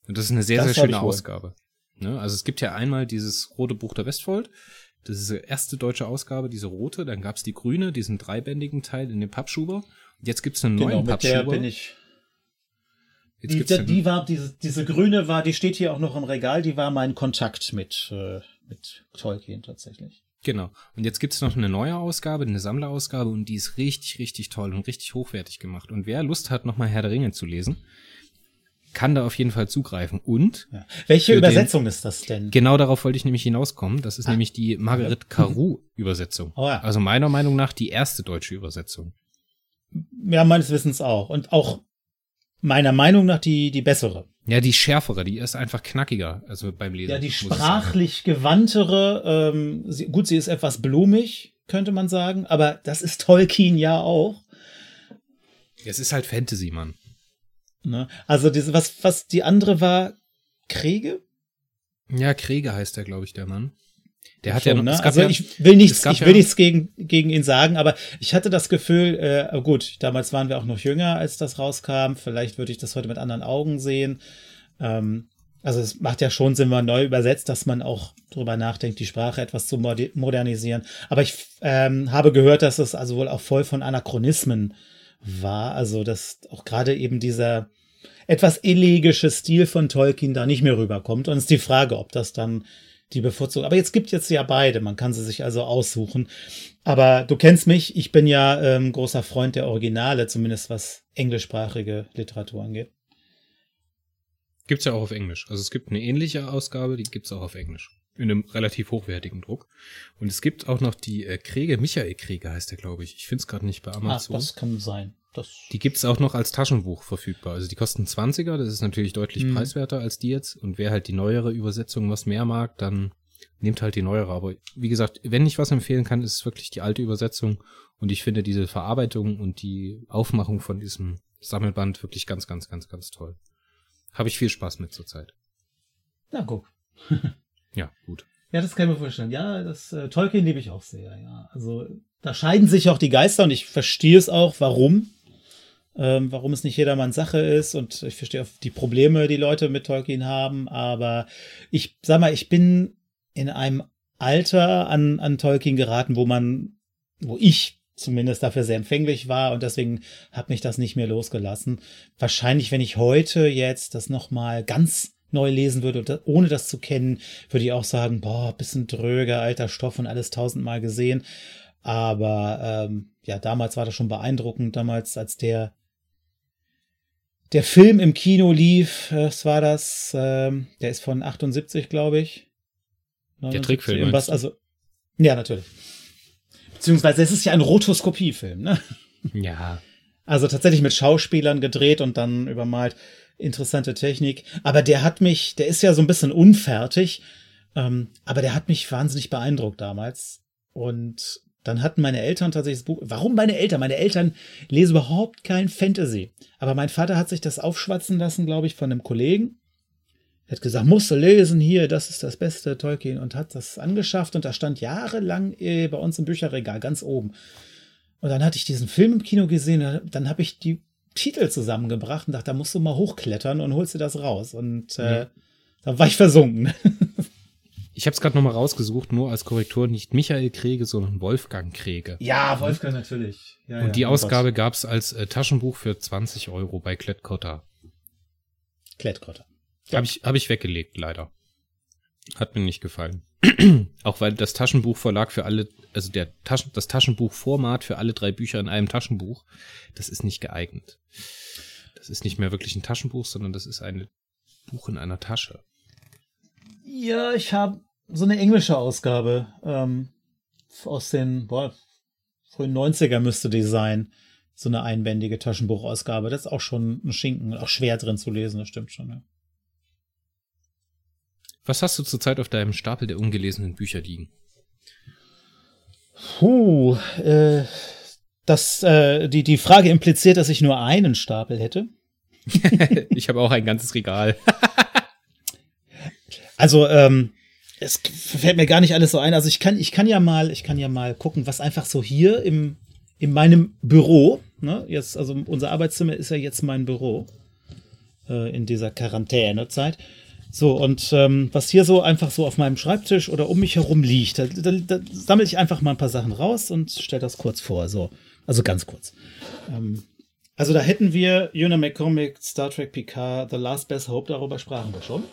Und das ist eine sehr, Das sehr schöne. Ausgabe. Ne? Also es gibt ja einmal dieses rote Buch der Westfold. Das ist die erste deutsche Ausgabe, diese rote. Dann gab's die grüne, diesen dreibändigen Teil in dem Pappschuber. Und jetzt gibt's einen Genau, neuen mit der Pappschuber. bin ich. Die, einen, die war, diese, diese grüne war, die steht hier auch noch im Regal, die war mein Kontakt mit, äh, mit Tolkien tatsächlich. Genau. Und jetzt gibt's noch eine neue Ausgabe, eine Sammlerausgabe und die ist richtig, richtig toll und richtig hochwertig gemacht. Und wer Lust hat, nochmal Herr der Ringe zu lesen, kann da auf jeden Fall zugreifen. Und Ja. Welche Für den- Übersetzung ist das denn? genau darauf wollte ich nämlich hinauskommen. Das ist nämlich die Margaret Carew-Übersetzung. Oh ja. Also meiner Meinung nach die erste deutsche Übersetzung. Ja, meines Wissens auch. Und auch meiner Meinung nach die, die bessere. Ja, die schärfere, die ist einfach knackiger, also beim Lesen. Ja, die sprachlich gewandtere, ähm, sie, gut, sie ist etwas blumig, könnte man sagen, aber das ist Tolkien ja auch. Es ist halt Fantasy, Mann. Ne? Also diese, was, was die andere war, Kriege? Ja, Krieger heißt der, glaube ich, der Mann. Der hat Schon, ja ne? Also ja, ich will nichts, ich will ja- nichts gegen, gegen ihn sagen, aber ich hatte das Gefühl, äh, gut, damals waren wir auch noch jünger, als das rauskam. Vielleicht würde ich das heute mit anderen Augen sehen. Ähm, also es macht ja schon Sinn, wenn man neu übersetzt, dass man auch drüber nachdenkt, die Sprache etwas zu modernisieren. Aber ich ähm, habe gehört, dass es also wohl auch voll von Anachronismen war. Also dass auch gerade eben dieser etwas elegische Stil von Tolkien da nicht mehr rüberkommt. Und es ist die Frage, ob das dann die bevorzugt. Aber jetzt gibt jetzt ja beide. Man kann sie sich also aussuchen. Aber du kennst mich. Ich bin ja ähm, großer Freund der Originale, zumindest was englischsprachige Literatur angeht. Gibt's ja auch auf Englisch. Also es gibt eine ähnliche Ausgabe, die gibt's auch auf Englisch. In einem relativ hochwertigen Druck. Und es gibt auch noch die äh, Kriege, Michael Kriege heißt der, glaube ich. Ich finde es gerade nicht bei Amazon. das kann sein. Das die gibt's auch noch als Taschenbuch verfügbar. Also die kosten 20er, das ist natürlich deutlich Mhm. preiswerter als die jetzt. Und wer halt die neuere Übersetzung was mehr mag, dann nehmt halt die neuere. Aber wie gesagt, wenn ich was empfehlen kann, ist es wirklich die alte Übersetzung. Und ich finde diese Verarbeitung und die Aufmachung von diesem Sammelband wirklich ganz, ganz, ganz, ganz toll. Habe ich viel Spaß mit zurzeit. Na, guck. ja, gut. Ja, das kann ich mir vorstellen. Ja, das äh, Tolkien liebe ich auch sehr, ja. Also da scheiden sich auch die Geister und ich verstehe es auch, warum. Ähm, warum es nicht jedermanns Sache ist und ich verstehe auch die Probleme, die Leute mit Tolkien haben, aber ich sag mal, ich bin in einem Alter an, an Tolkien geraten, wo man, wo ich zumindest dafür sehr empfänglich war und deswegen hat mich das nicht mehr losgelassen. Wahrscheinlich, wenn ich heute jetzt das nochmal ganz neu lesen würde, ohne das zu kennen, würde ich auch sagen, boah, bisschen dröger, alter Stoff und alles tausendmal gesehen. Aber ähm, ja, damals war das schon beeindruckend, damals als der der Film im Kino lief, was war das? Ähm, der ist von 78, glaube ich. 79, der Trickfilm. Irgendwas, also, ja, natürlich. Beziehungsweise es ist ja ein Rotoskopiefilm, ne? Ja. Also tatsächlich mit Schauspielern gedreht und dann übermalt. Interessante Technik. Aber der hat mich, der ist ja so ein bisschen unfertig, ähm, aber der hat mich wahnsinnig beeindruckt damals. Und dann hatten meine Eltern tatsächlich das Buch. Warum meine Eltern? Meine Eltern lesen überhaupt kein Fantasy. Aber mein Vater hat sich das aufschwatzen lassen, glaube ich, von einem Kollegen. Er hat gesagt, musst du lesen hier, das ist das beste Tolkien und hat das angeschafft und da stand jahrelang äh, bei uns im Bücherregal ganz oben. Und dann hatte ich diesen Film im Kino gesehen, dann habe ich die Titel zusammengebracht und dachte, da musst du mal hochklettern und holst dir das raus. Und äh, mhm. da war ich versunken. Ich habe es gerade nochmal rausgesucht, nur als Korrektur, nicht Michael Krege, sondern Wolfgang Krege. Ja, Wolfgang natürlich. Ja, und ja, die Ausgabe gab es als äh, Taschenbuch für 20 Euro bei Klettkotter. Klettkotter. Ja. Habe ich, hab ich weggelegt, leider. Hat mir nicht gefallen. Auch weil das Taschenbuchverlag für alle, also der Taschen, das Taschenbuchformat für alle drei Bücher in einem Taschenbuch, das ist nicht geeignet. Das ist nicht mehr wirklich ein Taschenbuch, sondern das ist ein Buch in einer Tasche. Ja, ich habe so eine englische Ausgabe ähm, aus den boah, frühen 90er müsste die sein. So eine einbändige Taschenbuchausgabe. Das ist auch schon ein Schinken, auch schwer drin zu lesen, das stimmt schon, ja. Was hast du zurzeit auf deinem Stapel der ungelesenen Bücher liegen? Puh, äh, das, äh, die, die Frage impliziert, dass ich nur einen Stapel hätte. ich habe auch ein ganzes Regal. also, ähm, es fällt mir gar nicht alles so ein. Also ich kann, ich kann ja mal, ich kann ja mal gucken, was einfach so hier im, in meinem Büro, ne, jetzt, also unser Arbeitszimmer ist ja jetzt mein Büro äh, in dieser Quarantänezeit. So, und ähm, was hier so einfach so auf meinem Schreibtisch oder um mich herum liegt, da, da, da sammle ich einfach mal ein paar Sachen raus und stelle das kurz vor. So, also ganz kurz. Ähm, also da hätten wir Una McCormick, Star Trek Picard, The Last Best Hope, darüber sprachen wir schon.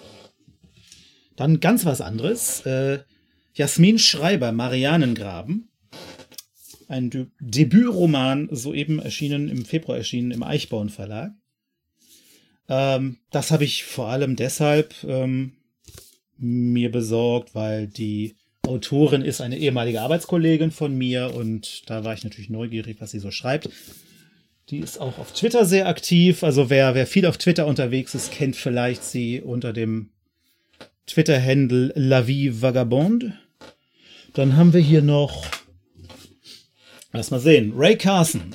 Dann ganz was anderes. Äh, Jasmin Schreiber, Marianengraben. Ein De Debütroman, soeben erschienen, im Februar erschienen im Eichborn Verlag. Ähm, das habe ich vor allem deshalb ähm, mir besorgt, weil die Autorin ist eine ehemalige Arbeitskollegin von mir und da war ich natürlich neugierig, was sie so schreibt. Die ist auch auf Twitter sehr aktiv. Also wer, wer viel auf Twitter unterwegs ist, kennt vielleicht sie unter dem Twitter-Handle La Vie Vagabonde. Dann haben wir hier noch, lass mal sehen, Ray Carson,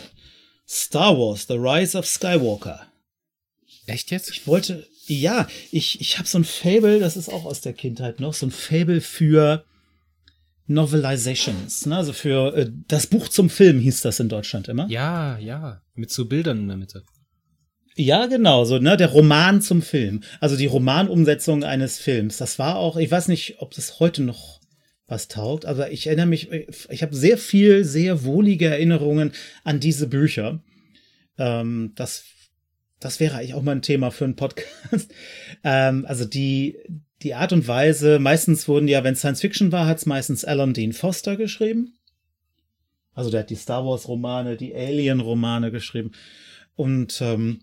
Star Wars, The Rise of Skywalker. Echt jetzt? Ich wollte, ja, ich, ich habe so ein Fable, das ist auch aus der Kindheit noch, so ein Fable für Novelizations, ne? also für äh, das Buch zum Film hieß das in Deutschland immer. Ja, ja, mit so Bildern in der Mitte. Ja, genau, so, ne, der Roman zum Film. Also die Romanumsetzung eines Films. Das war auch, ich weiß nicht, ob das heute noch was taugt, aber ich erinnere mich, ich habe sehr viel, sehr wohlige Erinnerungen an diese Bücher. Ähm, das das wäre eigentlich auch mal ein Thema für einen Podcast. ähm, also die, die Art und Weise, meistens wurden ja, wenn Science Fiction war, hat es meistens Alan Dean Foster geschrieben. Also der hat die Star Wars Romane, die Alien Romane geschrieben. Und ähm,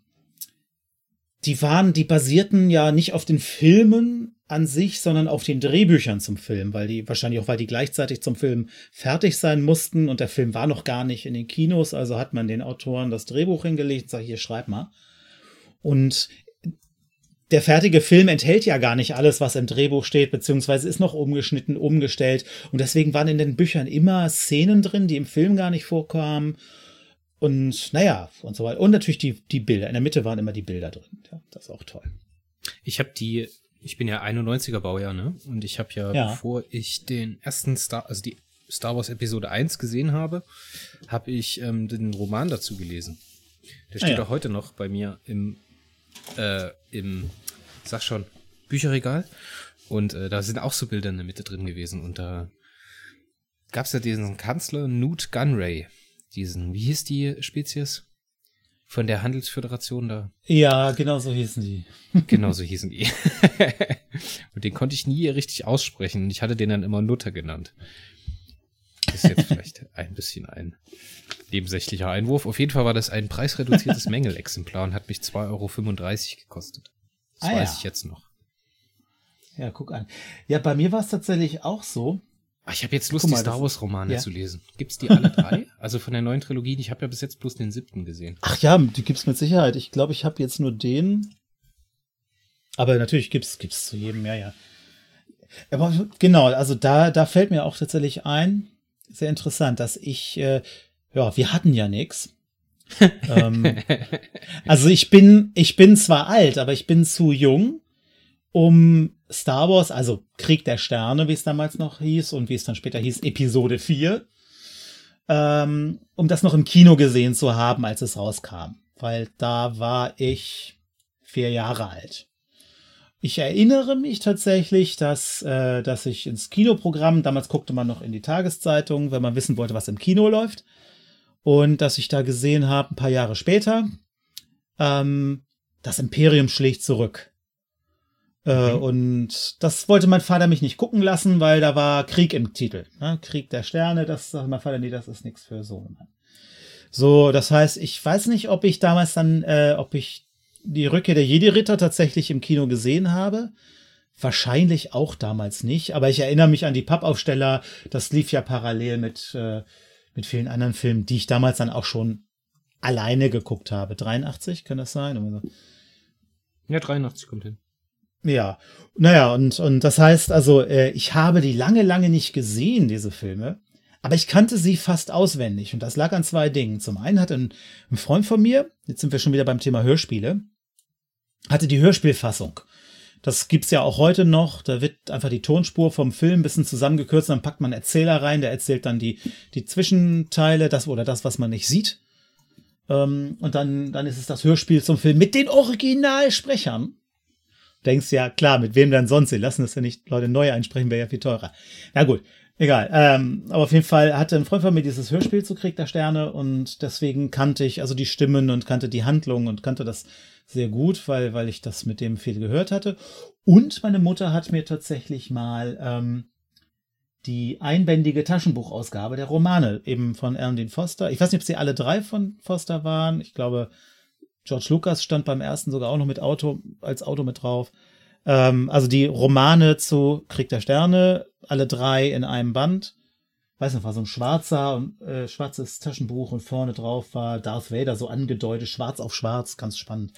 die waren, die basierten ja nicht auf den Filmen an sich, sondern auf den Drehbüchern zum Film, weil die wahrscheinlich auch, weil die gleichzeitig zum Film fertig sein mussten und der Film war noch gar nicht in den Kinos, also hat man den Autoren das Drehbuch hingelegt und sagt, hier schreib mal. Und der fertige Film enthält ja gar nicht alles, was im Drehbuch steht, beziehungsweise ist noch umgeschnitten, umgestellt. Und deswegen waren in den Büchern immer Szenen drin, die im Film gar nicht vorkamen. Und naja, und so weiter. Und natürlich die, die Bilder. In der Mitte waren immer die Bilder drin. Ja, das ist auch toll. Ich habe die ich bin ja 91er Baujahr, ne? Und ich habe ja, Ja. bevor ich den ersten Star, also die Star Wars Episode 1 gesehen habe, habe ich ähm, den Roman dazu gelesen. Der steht Ah, ja. auch heute noch bei mir im, äh, im, sag schon, Bücherregal. Und äh, da sind auch so Bilder in der Mitte drin gewesen. Und da gab's ja diesen Kanzler Newt Gunray. Diesen, wie hieß die Spezies? Von der Handelsföderation da. Ja, genau so hießen die. Genau so hießen die. Und den konnte ich nie richtig aussprechen. Ich hatte den dann immer Nutter genannt. Ist jetzt vielleicht ein bisschen ein nebensächlicher Einwurf. Auf jeden Fall war das ein preisreduziertes Mängelexemplar und hat mich 2,35 Euro gekostet. Das Ah, weiß ja. ich jetzt noch. Ja, guck an. Ja, bei mir war es tatsächlich auch so. Ah, ich habe jetzt Lust, mal, die Star Wars Romane ja. zu lesen. Gibt's die alle drei? Also von der neuen Trilogie? Ich habe ja bis jetzt bloß den siebten gesehen. Ach ja, die gibt's mit Sicherheit. Ich glaube, ich habe jetzt nur den. Aber natürlich gibt's gibt's zu jedem, ja, ja. Aber genau, also da da fällt mir auch tatsächlich ein, sehr interessant, dass ich äh, ja, wir hatten ja nix. ähm, also ich bin ich bin zwar alt, aber ich bin zu jung, um Star Wars, also Krieg der Sterne, wie es damals noch hieß und wie es dann später hieß, Episode 4, ähm, um das noch im Kino gesehen zu haben, als es rauskam. Weil da war ich vier Jahre alt. Ich erinnere mich tatsächlich, dass, äh, dass ich ins Kinoprogramm, damals guckte man noch in die Tageszeitung, wenn man wissen wollte, was im Kino läuft. Und dass ich da gesehen habe, ein paar Jahre später, ähm, das Imperium schlägt zurück. Äh, Mhm. Und das wollte mein Vater mich nicht gucken lassen, weil da war Krieg im Titel. Ne? Krieg der Sterne, das sagt mein Vater, nee, das ist nichts für Sohnemann. So, das heißt, ich weiß nicht, ob ich damals dann, äh, ob ich die Rückkehr der Jedi-Ritter tatsächlich im Kino gesehen habe. Wahrscheinlich auch damals nicht, aber ich erinnere mich an die Pappaufsteller. Das lief ja parallel mit, äh, mit vielen anderen Filmen, die ich damals dann auch schon alleine geguckt habe. 83, kann das sein? Ja, 83 kommt hin. Ja, naja, und, und das heißt also, äh, ich habe die lange, lange nicht gesehen, diese Filme, aber ich kannte sie fast auswendig und das lag an zwei Dingen. Zum einen hatte ein, ein Freund von mir, jetzt sind wir schon wieder beim Thema Hörspiele, hatte die Hörspielfassung. Das gibt's ja auch heute noch. Da wird einfach die Tonspur vom Film ein bisschen zusammengekürzt, dann packt man einen Erzähler rein, der erzählt dann die, die Zwischenteile, das oder das, was man nicht sieht. Ähm, und dann, dann ist es das Hörspiel zum Film mit den Originalsprechern denkst ja, klar, mit wem denn sonst? Sie lassen das ja nicht Leute neu einsprechen, wäre ja viel teurer. Na gut, egal. Ähm, aber auf jeden Fall hatte ein Freund von mir dieses Hörspiel zu Krieg der Sterne und deswegen kannte ich also die Stimmen und kannte die Handlung und kannte das sehr gut, weil, weil ich das mit dem viel gehört hatte. Und meine Mutter hat mir tatsächlich mal ähm, die einbändige Taschenbuchausgabe der Romane eben von Dean Foster. Ich weiß nicht, ob sie alle drei von Foster waren. Ich glaube, George Lucas stand beim ersten sogar auch noch mit Auto, als Auto mit drauf. Ähm, also die Romane zu Krieg der Sterne, alle drei in einem Band. Weiß noch, war so ein schwarzer und äh, schwarzes Taschenbuch und vorne drauf war Darth Vader so angedeutet, schwarz auf schwarz, ganz spannend.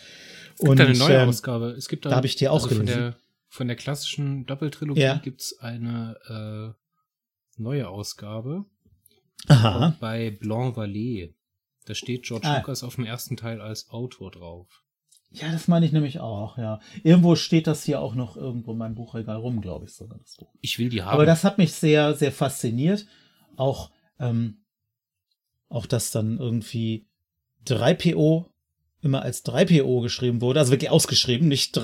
Es gibt und eine neue ähm, Ausgabe. Es gibt da hab ich die auch von gelesen. der, von der klassischen Doppeltrilogie Ja. gibt's eine äh, neue Ausgabe. Aha. Bei Blanc Vallée. Da steht George Ah. Lucas auf dem ersten Teil als Autor drauf. Ja, das meine ich nämlich auch, ja. Irgendwo steht das hier auch noch irgendwo in meinem Buchregal rum, glaube ich sogar. Das Buch. Ich will die haben. Aber das hat mich sehr, sehr fasziniert. Auch, ähm, auch dass dann irgendwie 3PO immer als 3PO geschrieben wurde, also wirklich ausgeschrieben, nicht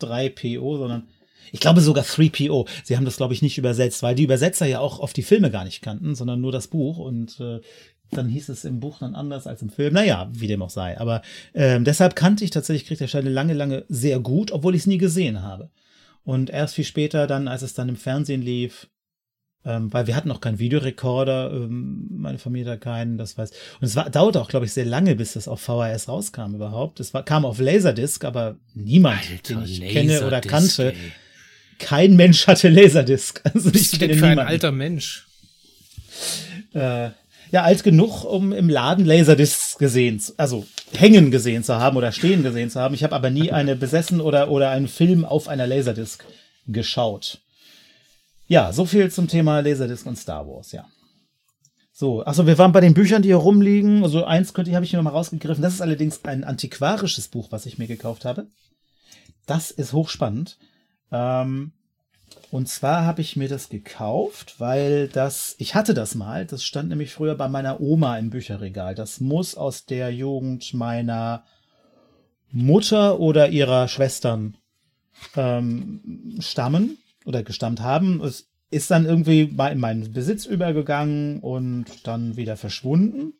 3PO, sondern ich glaube sogar 3PO. Sie haben das, glaube ich, nicht übersetzt, weil die Übersetzer ja auch oft die Filme gar nicht kannten, sondern nur das Buch und äh, dann hieß es im Buch dann anders als im Film. Naja, wie dem auch sei. Aber ähm, deshalb kannte ich tatsächlich Krieg der Sterne lange, lange sehr gut, obwohl ich es nie gesehen habe. Und erst viel später dann, als es dann im Fernsehen lief, ähm, weil wir hatten noch keinen Videorekorder, ähm, meine Familie da keinen, das weiß. Und es war, dauerte auch, glaube ich, sehr lange, bis das auf VHS rauskam überhaupt. Es war, kam auf Laserdisc, aber niemand, den ich kenne oder Laserdisc, kannte, ey. kein Mensch hatte Laserdisc. Also bist du denn für ein niemanden. alter Mensch? Äh, ja, alt genug, um im Laden Laserdiscs gesehen, also hängen gesehen zu haben oder stehen gesehen zu haben. Ich habe aber nie eine besessen oder, oder einen Film auf einer Laserdisc geschaut. Ja, so viel zum Thema Laserdisc und Star Wars, ja. So, also wir waren bei den Büchern, die hier rumliegen. Also eins könnte ich, habe ich mir noch mal rausgegriffen. Das ist allerdings ein antiquarisches Buch, was ich mir gekauft habe. Das ist hochspannend. Ähm, und zwar habe ich mir das gekauft, weil das, ich hatte das mal, das stand nämlich früher bei meiner Oma im Bücherregal. Das muss aus der Jugend meiner Mutter oder ihrer Schwestern ähm, stammen oder gestammt haben. Es ist dann irgendwie in meinen Besitz übergegangen und dann wieder verschwunden.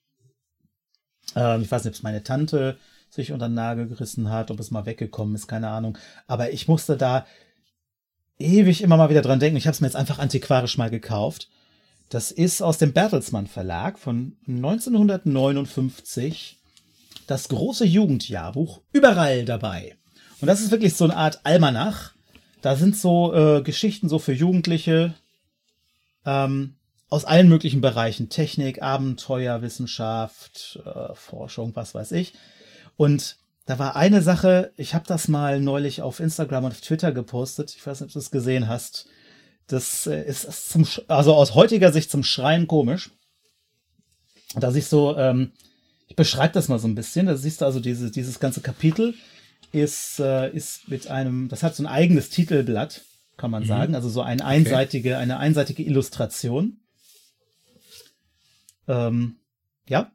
Ähm, ich weiß nicht, ob es meine Tante sich unter den Nagel gerissen hat, ob es mal weggekommen ist, keine Ahnung. Aber ich musste da ewig immer mal wieder dran denken. Ich habe es mir jetzt einfach antiquarisch mal gekauft. Das ist aus dem Bertelsmann Verlag von 1959. Das große Jugendjahrbuch überall dabei. Und das ist wirklich so eine Art Almanach. Da sind so äh, Geschichten so für Jugendliche ähm, aus allen möglichen Bereichen. Technik, Abenteuer, Wissenschaft, äh, Forschung, was weiß ich. Und da war eine Sache, ich habe das mal neulich auf Instagram und auf Twitter gepostet. Ich weiß nicht, ob du es gesehen hast. Das äh, ist zum, also aus heutiger Sicht zum Schreien komisch. Da siehst du, ähm, ich beschreibe das mal so ein bisschen. Da siehst du also diese, dieses ganze Kapitel ist, äh, ist mit einem, das hat so ein eigenes Titelblatt, kann man mhm. sagen. Also so eine einseitige, okay. eine einseitige Illustration. Ähm, ja?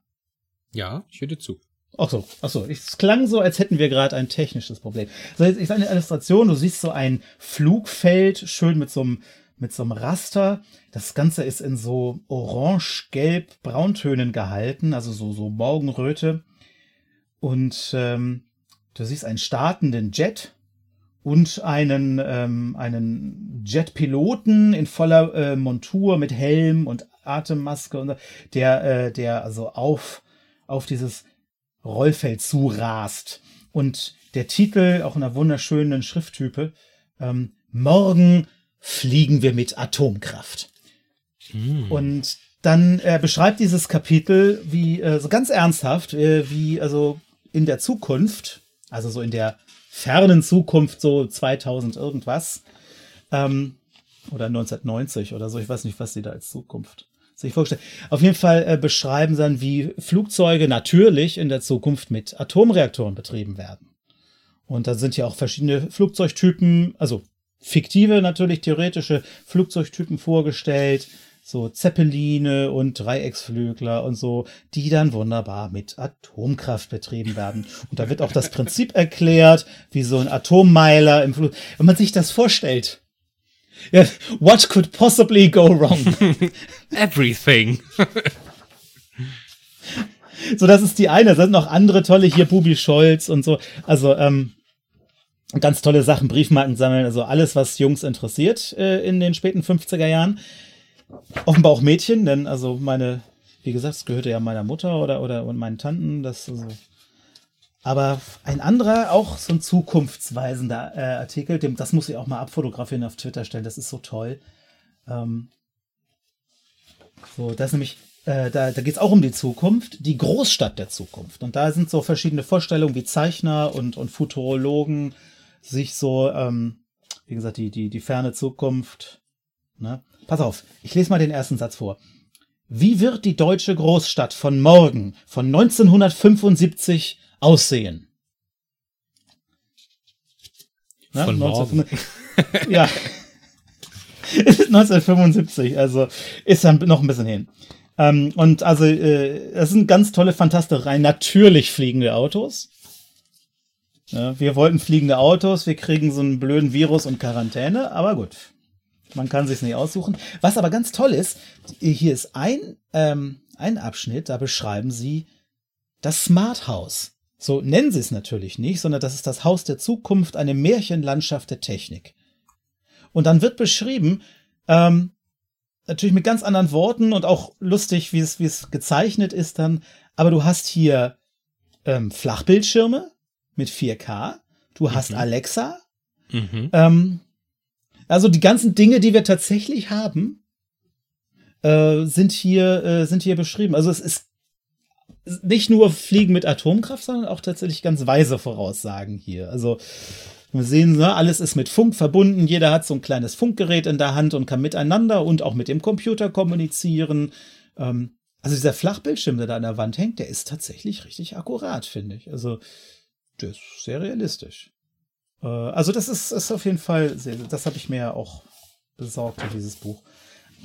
Ja, ich höre dir zu. Ach so, ach so. Es klang so, als hätten wir gerade ein technisches Problem. So, jetzt ist eine Illustration. Du siehst so ein Flugfeld, schön mit so einem, mit so einem Raster. Das Ganze ist in so orange, gelb, brauntönen gehalten, also so, so Morgenröte. Und ähm, du siehst einen startenden Jet und einen, ähm, einen Jetpiloten in voller äh, Montur mit Helm und Atemmaske und der, äh, der also auf, auf dieses Rollfeld zurast. Und der Titel, auch in einer wunderschönen Schrifttype, ähm, Morgen fliegen wir mit Atomkraft. Mm. Und dann äh, beschreibt dieses Kapitel, wie äh, so ganz ernsthaft, äh, wie also in der Zukunft, also so in der fernen Zukunft, so 2000 irgendwas, ähm, oder 1990 oder so, ich weiß nicht, was sie da als Zukunft sich vorgestellt. Auf jeden Fall äh, beschreiben sie dann, wie Flugzeuge natürlich in der Zukunft mit Atomreaktoren betrieben werden. Und da sind ja auch verschiedene Flugzeugtypen, also fiktive natürlich, theoretische Flugzeugtypen vorgestellt, so Zeppeline und Dreiecksflügler und so, die dann wunderbar mit Atomkraft betrieben werden. Und da wird auch das Prinzip erklärt, wie so ein Atommeiler im Flug. Wenn man sich das vorstellt, ja, what could possibly go wrong? Everything. so, das ist die eine. Es sind noch andere tolle hier, Bubi Scholz und so. Also, ähm, ganz tolle Sachen, Briefmarken sammeln, also alles, was Jungs interessiert äh, in den späten 50er Jahren. Offenbar auch Mädchen, denn also meine, wie gesagt, es gehörte ja meiner Mutter oder, oder und meinen Tanten, das also aber ein anderer, auch so ein zukunftsweisender äh, Artikel, dem, das muss ich auch mal abfotografieren auf Twitter stellen, das ist so toll. Ähm, so, das ist nämlich, äh, da, da geht es auch um die Zukunft, die Großstadt der Zukunft. Und da sind so verschiedene Vorstellungen, wie Zeichner und, und Futurologen sich so, ähm, wie gesagt, die, die, die ferne Zukunft. Ne? Pass auf, ich lese mal den ersten Satz vor. Wie wird die deutsche Großstadt von morgen, von 1975 aussehen. Na, Von 19, ja. ist 1975, also ist dann noch ein bisschen hin. Ähm, und also, äh, das sind ganz tolle Fantastereien. Natürlich fliegende Autos. Ja, wir wollten fliegende Autos, wir kriegen so einen blöden Virus und Quarantäne, aber gut. Man kann sich's nicht aussuchen. Was aber ganz toll ist, hier ist ein, ähm, ein Abschnitt, da beschreiben sie das Smart House. So nennen sie es natürlich nicht, sondern das ist das Haus der Zukunft, eine Märchenlandschaft der Technik. Und dann wird beschrieben, ähm, natürlich mit ganz anderen Worten und auch lustig, wie es, wie es gezeichnet ist dann, aber du hast hier ähm, Flachbildschirme mit 4K, du hast mhm. Alexa, mhm. Ähm, also die ganzen Dinge, die wir tatsächlich haben, äh, sind hier äh, sind hier beschrieben. Also es ist nicht nur Fliegen mit Atomkraft, sondern auch tatsächlich ganz weise Voraussagen hier. Also wir sehen, ne, alles ist mit Funk verbunden. Jeder hat so ein kleines Funkgerät in der Hand und kann miteinander und auch mit dem Computer kommunizieren. Ähm, also dieser Flachbildschirm, der da an der Wand hängt, der ist tatsächlich richtig akkurat, finde ich. Also der ist sehr realistisch. Äh, also das ist, ist auf jeden Fall, sehr, das habe ich mir auch besorgt, dieses Buch.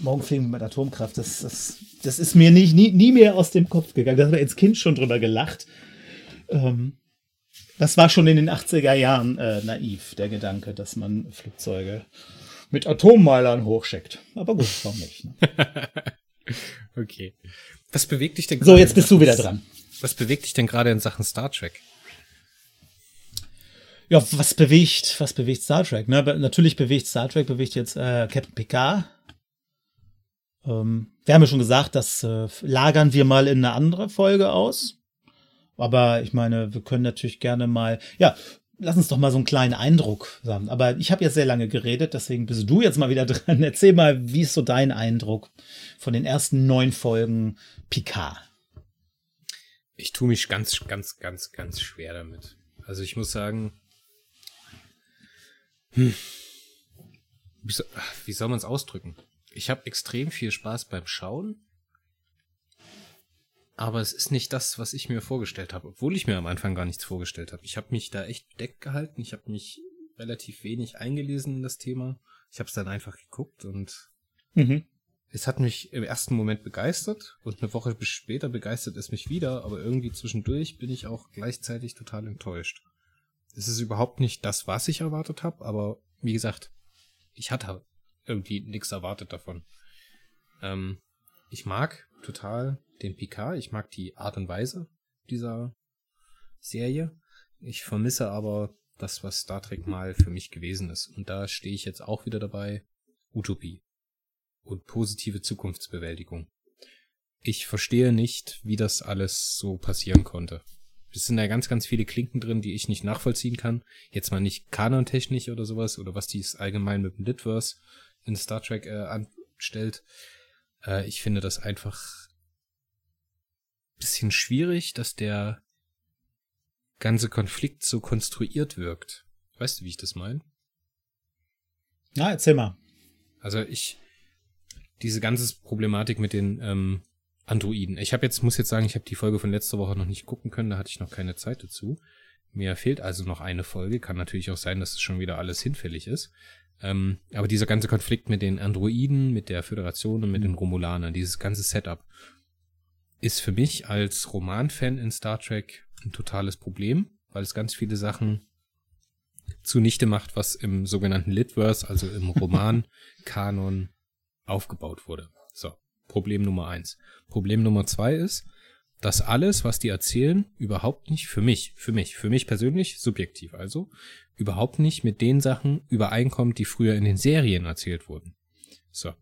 Morgen fliegen mit Atomkraft, das, das, das ist mir nicht, nie, nie mehr aus dem Kopf gegangen. Da haben wir als Kind schon drüber gelacht. Ähm, das war schon in den 80er Jahren äh, naiv, der Gedanke, dass man Flugzeuge mit Atommeilern hochschickt. Aber gut, warum nicht? Ne? okay. Was bewegt dich denn So, jetzt bist du wieder dran. Was bewegt dich denn gerade in Sachen Star Trek? Ja, was bewegt, was bewegt Star Trek? Ne? Natürlich bewegt Star Trek, bewegt jetzt äh, Captain Picard. Ähm, wir haben ja schon gesagt, das äh, lagern wir mal in eine andere Folge aus. Aber ich meine, wir können natürlich gerne mal, ja, lass uns doch mal so einen kleinen Eindruck sagen. Aber ich habe jetzt sehr lange geredet, deswegen bist du jetzt mal wieder dran. Erzähl mal, wie ist so dein Eindruck von den ersten neun Folgen Picard? Ich tue mich ganz, ganz, ganz, ganz schwer damit. Also ich muss sagen, hm, wie soll man es ausdrücken? Ich habe extrem viel Spaß beim Schauen aber es ist nicht das, was ich mir vorgestellt habe, obwohl ich mir am Anfang gar nichts vorgestellt habe. Ich habe mich da echt bedeckt gehalten, ich habe mich relativ wenig eingelesen in das Thema. Ich habe es dann einfach geguckt und mhm. es hat mich im ersten Moment begeistert und eine Woche später begeistert es mich wieder, aber irgendwie zwischendurch bin ich auch gleichzeitig total enttäuscht. Es ist überhaupt nicht das, was ich erwartet habe, aber wie gesagt, ich hatte irgendwie nichts erwartet davon. Ähm, ich mag total den Picard. Ich mag die Art und Weise dieser Serie. Ich vermisse aber das, was Star Trek mal für mich gewesen ist. Und da stehe ich jetzt auch wieder dabei. Utopie und positive Zukunftsbewältigung. Ich verstehe nicht, wie das alles so passieren konnte. Es sind da ganz, ganz viele Klinken drin, die ich nicht nachvollziehen kann. Jetzt mal nicht kanontechnisch oder sowas oder was dies allgemein mit dem Litverse in Star Trek äh, anstellt. Äh, ich finde das einfach bisschen schwierig, dass der ganze Konflikt so konstruiert wirkt. Weißt du, wie ich das meine? Na, erzähl mal. Also ich, diese ganze Problematik mit den ähm, Androiden. Ich habe jetzt, muss jetzt sagen, ich habe die Folge von letzter Woche noch nicht gucken können, da hatte ich noch keine Zeit dazu. Mir fehlt also noch eine Folge. Kann natürlich auch sein, dass es schon wieder alles hinfällig ist. Ähm, aber dieser ganze Konflikt mit den Androiden, mit der Föderation und mit mhm. den Romulanern, dieses ganze Setup ist für mich als Romanfan in Star Trek ein totales Problem, weil es ganz viele Sachen zunichte macht, was im sogenannten Litverse, also im Roman-Kanon aufgebaut wurde. So, Problem Nummer eins. Problem Nummer zwei ist, dass alles, was die erzählen, überhaupt nicht für mich, für mich, für mich persönlich, subjektiv also, überhaupt nicht mit den Sachen übereinkommt, die früher in den Serien erzählt wurden. So,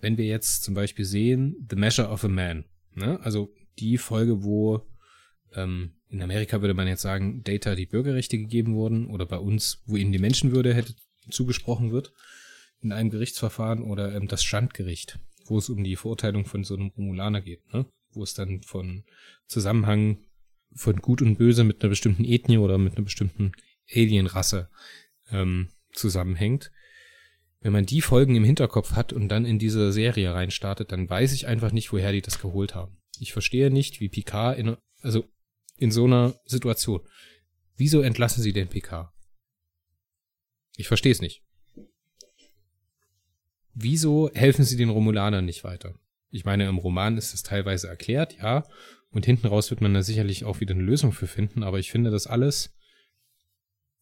wenn wir jetzt zum Beispiel sehen, The Measure of a Man, Ne? Also die Folge, wo ähm, in Amerika würde man jetzt sagen, Data die Bürgerrechte gegeben wurden oder bei uns, wo ihnen die Menschenwürde hätte zugesprochen wird in einem Gerichtsverfahren oder ähm, das Standgericht, wo es um die Verurteilung von so einem Romulaner geht, ne? Wo es dann von Zusammenhang von Gut und Böse mit einer bestimmten Ethnie oder mit einer bestimmten Alienrasse ähm, zusammenhängt wenn man die Folgen im Hinterkopf hat und dann in diese Serie reinstartet, dann weiß ich einfach nicht, woher die das geholt haben. Ich verstehe nicht, wie Picard in, also in so einer Situation. Wieso entlassen sie den Picard? Ich verstehe es nicht. Wieso helfen sie den Romulanern nicht weiter? Ich meine, im Roman ist es teilweise erklärt, ja, und hinten raus wird man da sicherlich auch wieder eine Lösung für finden, aber ich finde, das alles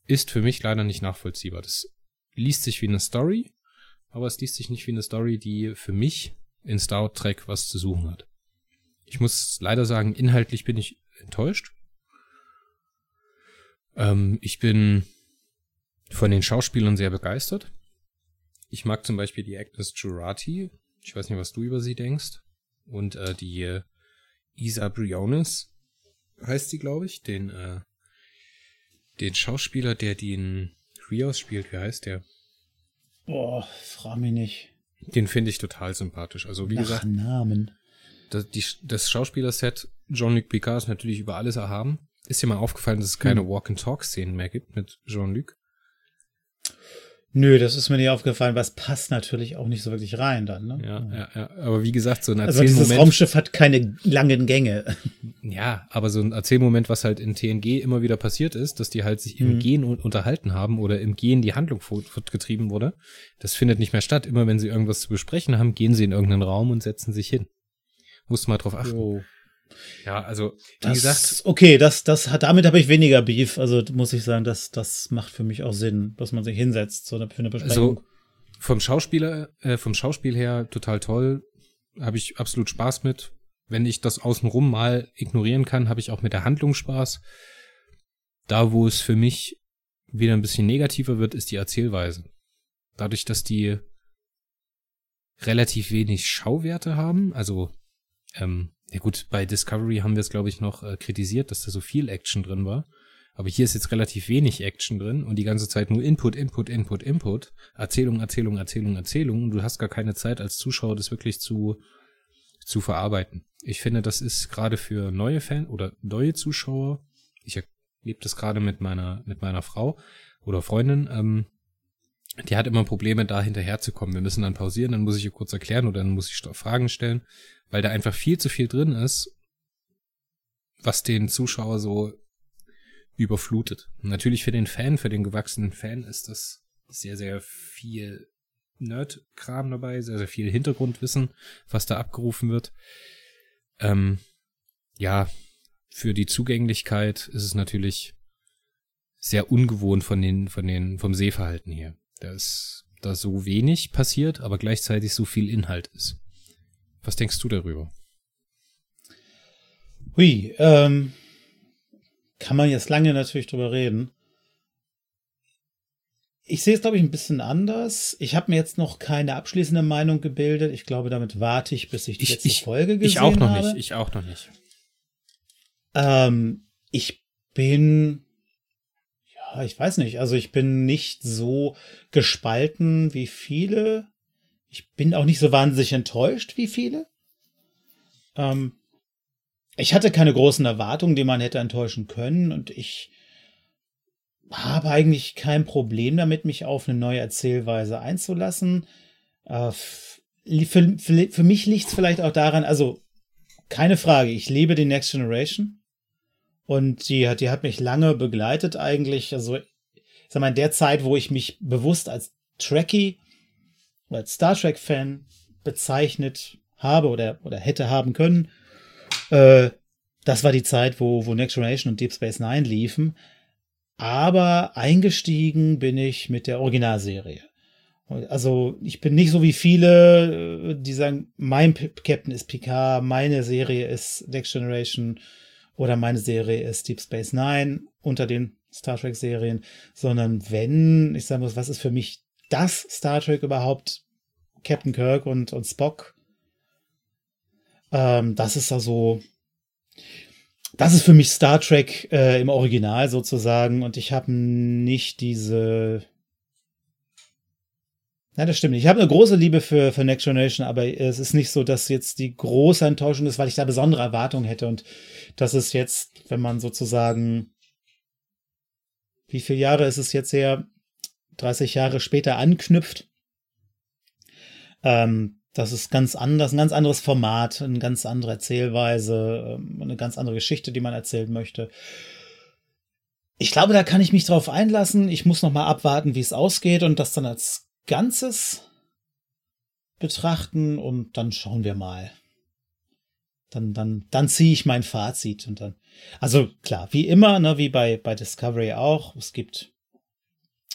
ist für mich leider nicht nachvollziehbar. Das liest sich wie eine Story, aber es liest sich nicht wie eine Story, die für mich in Star Trek was zu suchen hat. Ich muss leider sagen, inhaltlich bin ich enttäuscht. Ähm, ich bin von den Schauspielern sehr begeistert. Ich mag zum Beispiel die Agnes Jurati. Ich weiß nicht, was du über sie denkst. Und äh, die äh, Isa Briones heißt sie, glaube ich. Den, äh, den Schauspieler, der den Rios spielt, wie heißt der? Boah, frag mich nicht. Den finde ich total sympathisch. Also wie Nach gesagt, Namen. Das, die, das Schauspielerset Jean-Luc Picard ist natürlich über alles erhaben. Ist dir mal aufgefallen, dass es keine hm. Walk-and-Talk-Szenen mehr gibt mit Jean-Luc? Nö, das ist mir nicht aufgefallen, was passt natürlich auch nicht so wirklich rein dann. Ne? Ja, ja, ja. Aber wie gesagt, so ein Erzählmoment. Also dieses Raumschiff hat keine langen Gänge. Ja, aber so ein Erzählmoment, was halt in TNG immer wieder passiert ist, dass die halt sich im mhm. Gehen unterhalten haben oder im Gehen die Handlung fortgetrieben wurde, das findet nicht mehr statt. Immer wenn sie irgendwas zu besprechen haben, gehen sie in irgendeinen Raum und setzen sich hin. Musst mal drauf achten. Oh. Ja, also wie das, gesagt. Okay, das, das hat, damit habe ich weniger Beef. Also muss ich sagen, das, das macht für mich auch Sinn, dass man sich hinsetzt so für eine Besprechung. Also vom Schauspieler, äh, vom Schauspiel her total toll. Habe ich absolut Spaß mit. Wenn ich das außenrum mal ignorieren kann, habe ich auch mit der Handlung Spaß. Da, wo es für mich wieder ein bisschen negativer wird, ist die Erzählweise. Dadurch, dass die relativ wenig Schauwerte haben, also ähm, ja gut, bei Discovery haben wir es, glaube ich, noch äh, kritisiert, dass da so viel Action drin war. Aber hier ist jetzt relativ wenig Action drin und die ganze Zeit nur Input, Input, Input, Input. Erzählung, Erzählung, Erzählung, Erzählung. Und du hast gar keine Zeit als Zuschauer, das wirklich zu, zu verarbeiten. Ich finde, das ist gerade für neue Fans oder neue Zuschauer, ich erlebe das gerade mit meiner, mit meiner Frau oder Freundin, ähm, die hat immer Probleme, da hinterherzukommen. Wir müssen dann pausieren, dann muss ich ihr kurz erklären oder dann muss ich Fragen stellen weil da einfach viel zu viel drin ist, was den Zuschauer so überflutet. natürlich für den Fan, für den gewachsenen Fan ist das sehr, sehr viel Nerd-Kram dabei, sehr, sehr viel Hintergrundwissen, was da abgerufen wird. Ähm, ja, für die Zugänglichkeit ist es natürlich sehr ungewohnt von den, von den, vom Sehverhalten her. Da ist da so wenig passiert, aber gleichzeitig so viel Inhalt ist. Was denkst du darüber? Hui, ähm, kann man jetzt lange natürlich drüber reden. Ich sehe es, glaube ich, ein bisschen anders. Ich habe mir jetzt noch keine abschließende Meinung gebildet. Ich glaube, damit warte ich, bis ich die ich, letzte ich, Folge gesehen habe. Ich auch noch habe. nicht. Ich auch noch nicht. Ähm, ich bin, ich weiß nicht. Also ich bin nicht so gespalten wie viele. Ich bin auch nicht so wahnsinnig enttäuscht wie viele. Ähm, ich hatte keine großen Erwartungen, die man hätte enttäuschen können und ich habe eigentlich kein Problem damit, mich auf eine neue Erzählweise einzulassen. Äh, für, für, für mich liegt es vielleicht auch daran, also keine Frage, ich liebe die Next Generation und die hat, die hat mich lange begleitet eigentlich. Also, ich sag mal, in der Zeit, wo ich mich bewusst als Trekkie als Star Trek-Fan bezeichnet habe oder, oder hätte haben können. Äh, das war die Zeit, wo, wo Next Generation und Deep Space Nine liefen. Aber eingestiegen bin ich mit der Originalserie. Also ich bin nicht so wie viele, äh, die sagen, mein Captain ist Picard, meine Serie ist Next Generation oder meine Serie ist Deep Space Nine unter den Star Trek Serien, sondern wenn ich sagen muss, was ist für mich das Star Trek überhaupt Captain Kirk und, und Spock. Ähm, das ist also, das ist für mich Star Trek äh, im Original sozusagen und ich habe nicht diese. Ja, das stimmt. Ich habe eine große Liebe für, für Next Generation, aber es ist nicht so, dass jetzt die große Enttäuschung ist, weil ich da besondere Erwartungen hätte und das ist jetzt, wenn man sozusagen, wie viele Jahre ist es jetzt her? 30 Jahre später anknüpft. Ähm, das ist ganz anders, ein ganz anderes Format, eine ganz andere Erzählweise, ähm, eine ganz andere Geschichte, die man erzählen möchte. Ich glaube, da kann ich mich drauf einlassen. Ich muss noch mal abwarten, wie es ausgeht und das dann als Ganzes betrachten und dann schauen wir mal. Dann, dann, dann ziehe ich mein Fazit und dann. Also klar, wie immer, ne, wie bei, bei Discovery auch. Es gibt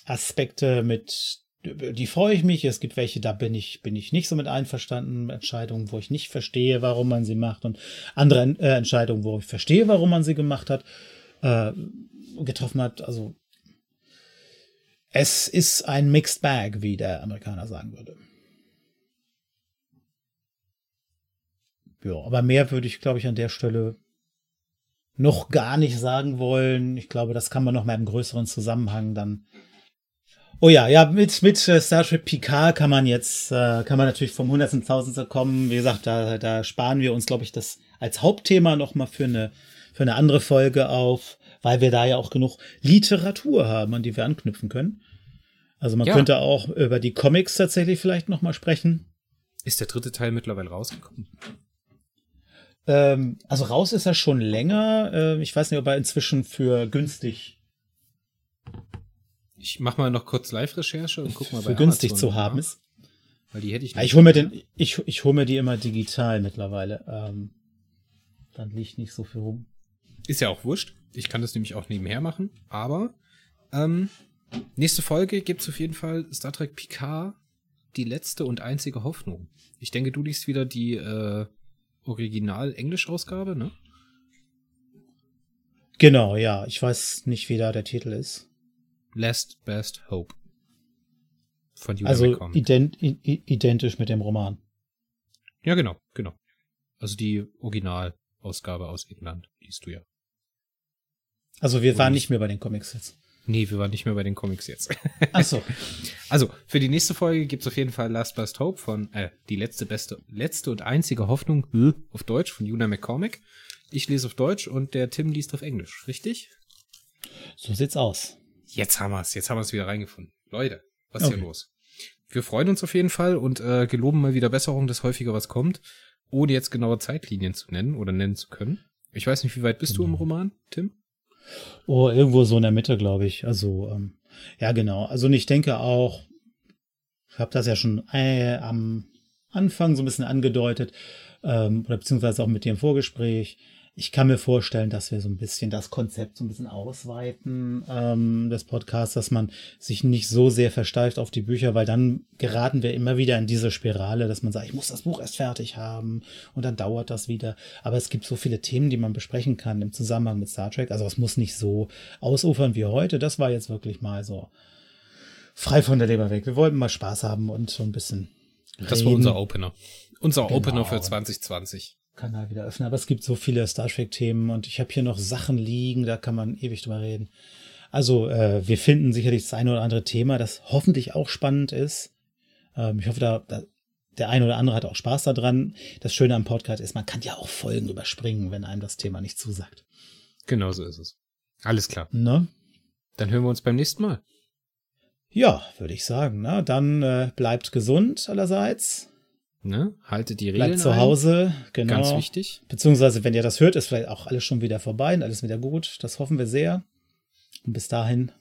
Aspekte, mit die freue ich mich. Es gibt welche, da bin ich, bin ich nicht so mit einverstanden. Entscheidungen, wo ich nicht verstehe, warum man sie macht. Und andere äh, Entscheidungen, wo ich verstehe, warum man sie gemacht hat, äh, getroffen hat. Also, es ist ein Mixed Bag, wie der Amerikaner sagen würde. Ja, aber mehr würde ich, glaube ich, an der Stelle noch gar nicht sagen wollen. Ich glaube, das kann man noch mal im größeren Zusammenhang dann Oh ja, ja, mit, mit äh, Star Trek Picard kann man jetzt, äh, kann man natürlich vom Hundertsten Tausendste kommen. Wie gesagt, da, da sparen wir uns, glaube ich, das als Hauptthema nochmal für eine, für eine andere Folge auf, weil wir da ja auch genug Literatur haben, an die wir anknüpfen können. Also man Ja. könnte auch über die Comics tatsächlich vielleicht noch mal sprechen. Ist der dritte Teil mittlerweile rausgekommen? Ähm, also raus ist er schon länger. Äh, ich weiß nicht, ob er inzwischen für günstig, Ich mach mal noch kurz Live-Recherche und guck mal bei für günstig Amazon zu haben nach, ist. Weil die hätte ich Ja, ich hole mir den, ich, ich hole mir die immer digital mittlerweile. Ähm, dann liegt nicht so viel rum. Ist ja auch wurscht. Ich kann das nämlich auch nebenher machen. Aber ähm, nächste Folge gibt's auf jeden Fall Star Trek Picard, die letzte und einzige Hoffnung. Ich denke, du liest wieder die äh, Original-Englisch-Ausgabe, ne? Genau, ja. Ich weiß nicht, wie da der Titel ist. Last Best Hope. Von Julia Also ident, identisch mit dem Roman. Ja, genau, genau. Also die Originalausgabe aus England, liest du ja. Also wir waren nicht mehr bei den Comics jetzt. Nee, wir waren nicht mehr bei den Comics jetzt. Ach so. Also, für die nächste Folge gibt's auf jeden Fall Last Best Hope von, äh, die letzte beste, letzte und einzige Hoffnung, auf Deutsch von Juna McCormick. Ich lese auf Deutsch und der Tim liest auf Englisch, richtig? So sieht's aus. Jetzt haben wir's, jetzt haben wir's wieder reingefunden. Leute, was ist Okay. hier los? Wir freuen uns auf jeden Fall und äh, geloben mal wieder Besserung, dass häufiger was kommt, ohne jetzt genaue Zeitlinien zu nennen oder nennen zu können. Ich weiß nicht, wie weit bist du im Roman, Tim? Oh, irgendwo so in der Mitte, glaube ich. Also, ähm, ja, genau. Also, ich denke auch, ich habe das ja schon äh, am Anfang so ein bisschen angedeutet, ähm, oder beziehungsweise auch mit dir im Vorgespräch. Ich kann mir vorstellen, dass wir so ein bisschen das Konzept so ein bisschen ausweiten ähm, des Podcasts, dass man sich nicht so sehr versteift auf die Bücher, weil dann geraten wir immer wieder in diese Spirale, dass man sagt, ich muss das Buch erst fertig haben und dann dauert das wieder. Aber es gibt so viele Themen, die man besprechen kann im Zusammenhang mit Star Trek. Also es muss nicht so ausufern wie heute. Das war jetzt wirklich mal so frei von der Leber weg. Wir wollten mal Spaß haben und so ein bisschen. Das war reden. unser Opener. Unser Genau. Opener für 2020. Kanal wieder öffnen. Aber es gibt so viele Star Trek-Themen und ich habe hier noch Sachen liegen, da kann man ewig drüber reden. Also, äh, wir finden sicherlich das eine oder andere Thema, das hoffentlich auch spannend ist. Ähm, ich hoffe, da, da der eine oder andere hat auch Spaß daran. Das Schöne am Podcast ist, man kann ja auch Folgen überspringen, wenn einem das Thema nicht zusagt. Genau so ist es. Alles klar. Ne? Dann hören wir uns beim nächsten Mal. Ja, würde ich sagen. Na, dann äh, bleibt gesund allerseits. Ne? Haltet die Regeln Bleibt zu ein. Hause. Genau. Ganz wichtig. Beziehungsweise, wenn ihr das hört, ist vielleicht auch alles schon wieder vorbei und alles wieder gut. Das hoffen wir sehr. Und bis dahin,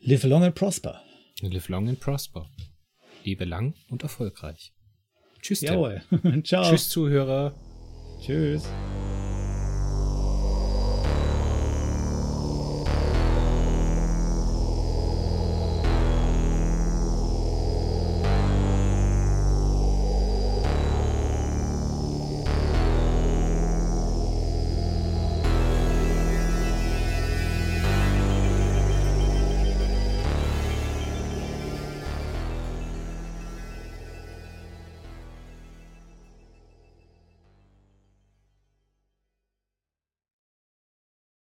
live long and prosper. Live long and prosper. Lebe lang und erfolgreich. Tschüss. Jawohl. Ciao. Tschüss, Zuhörer. Tschüss.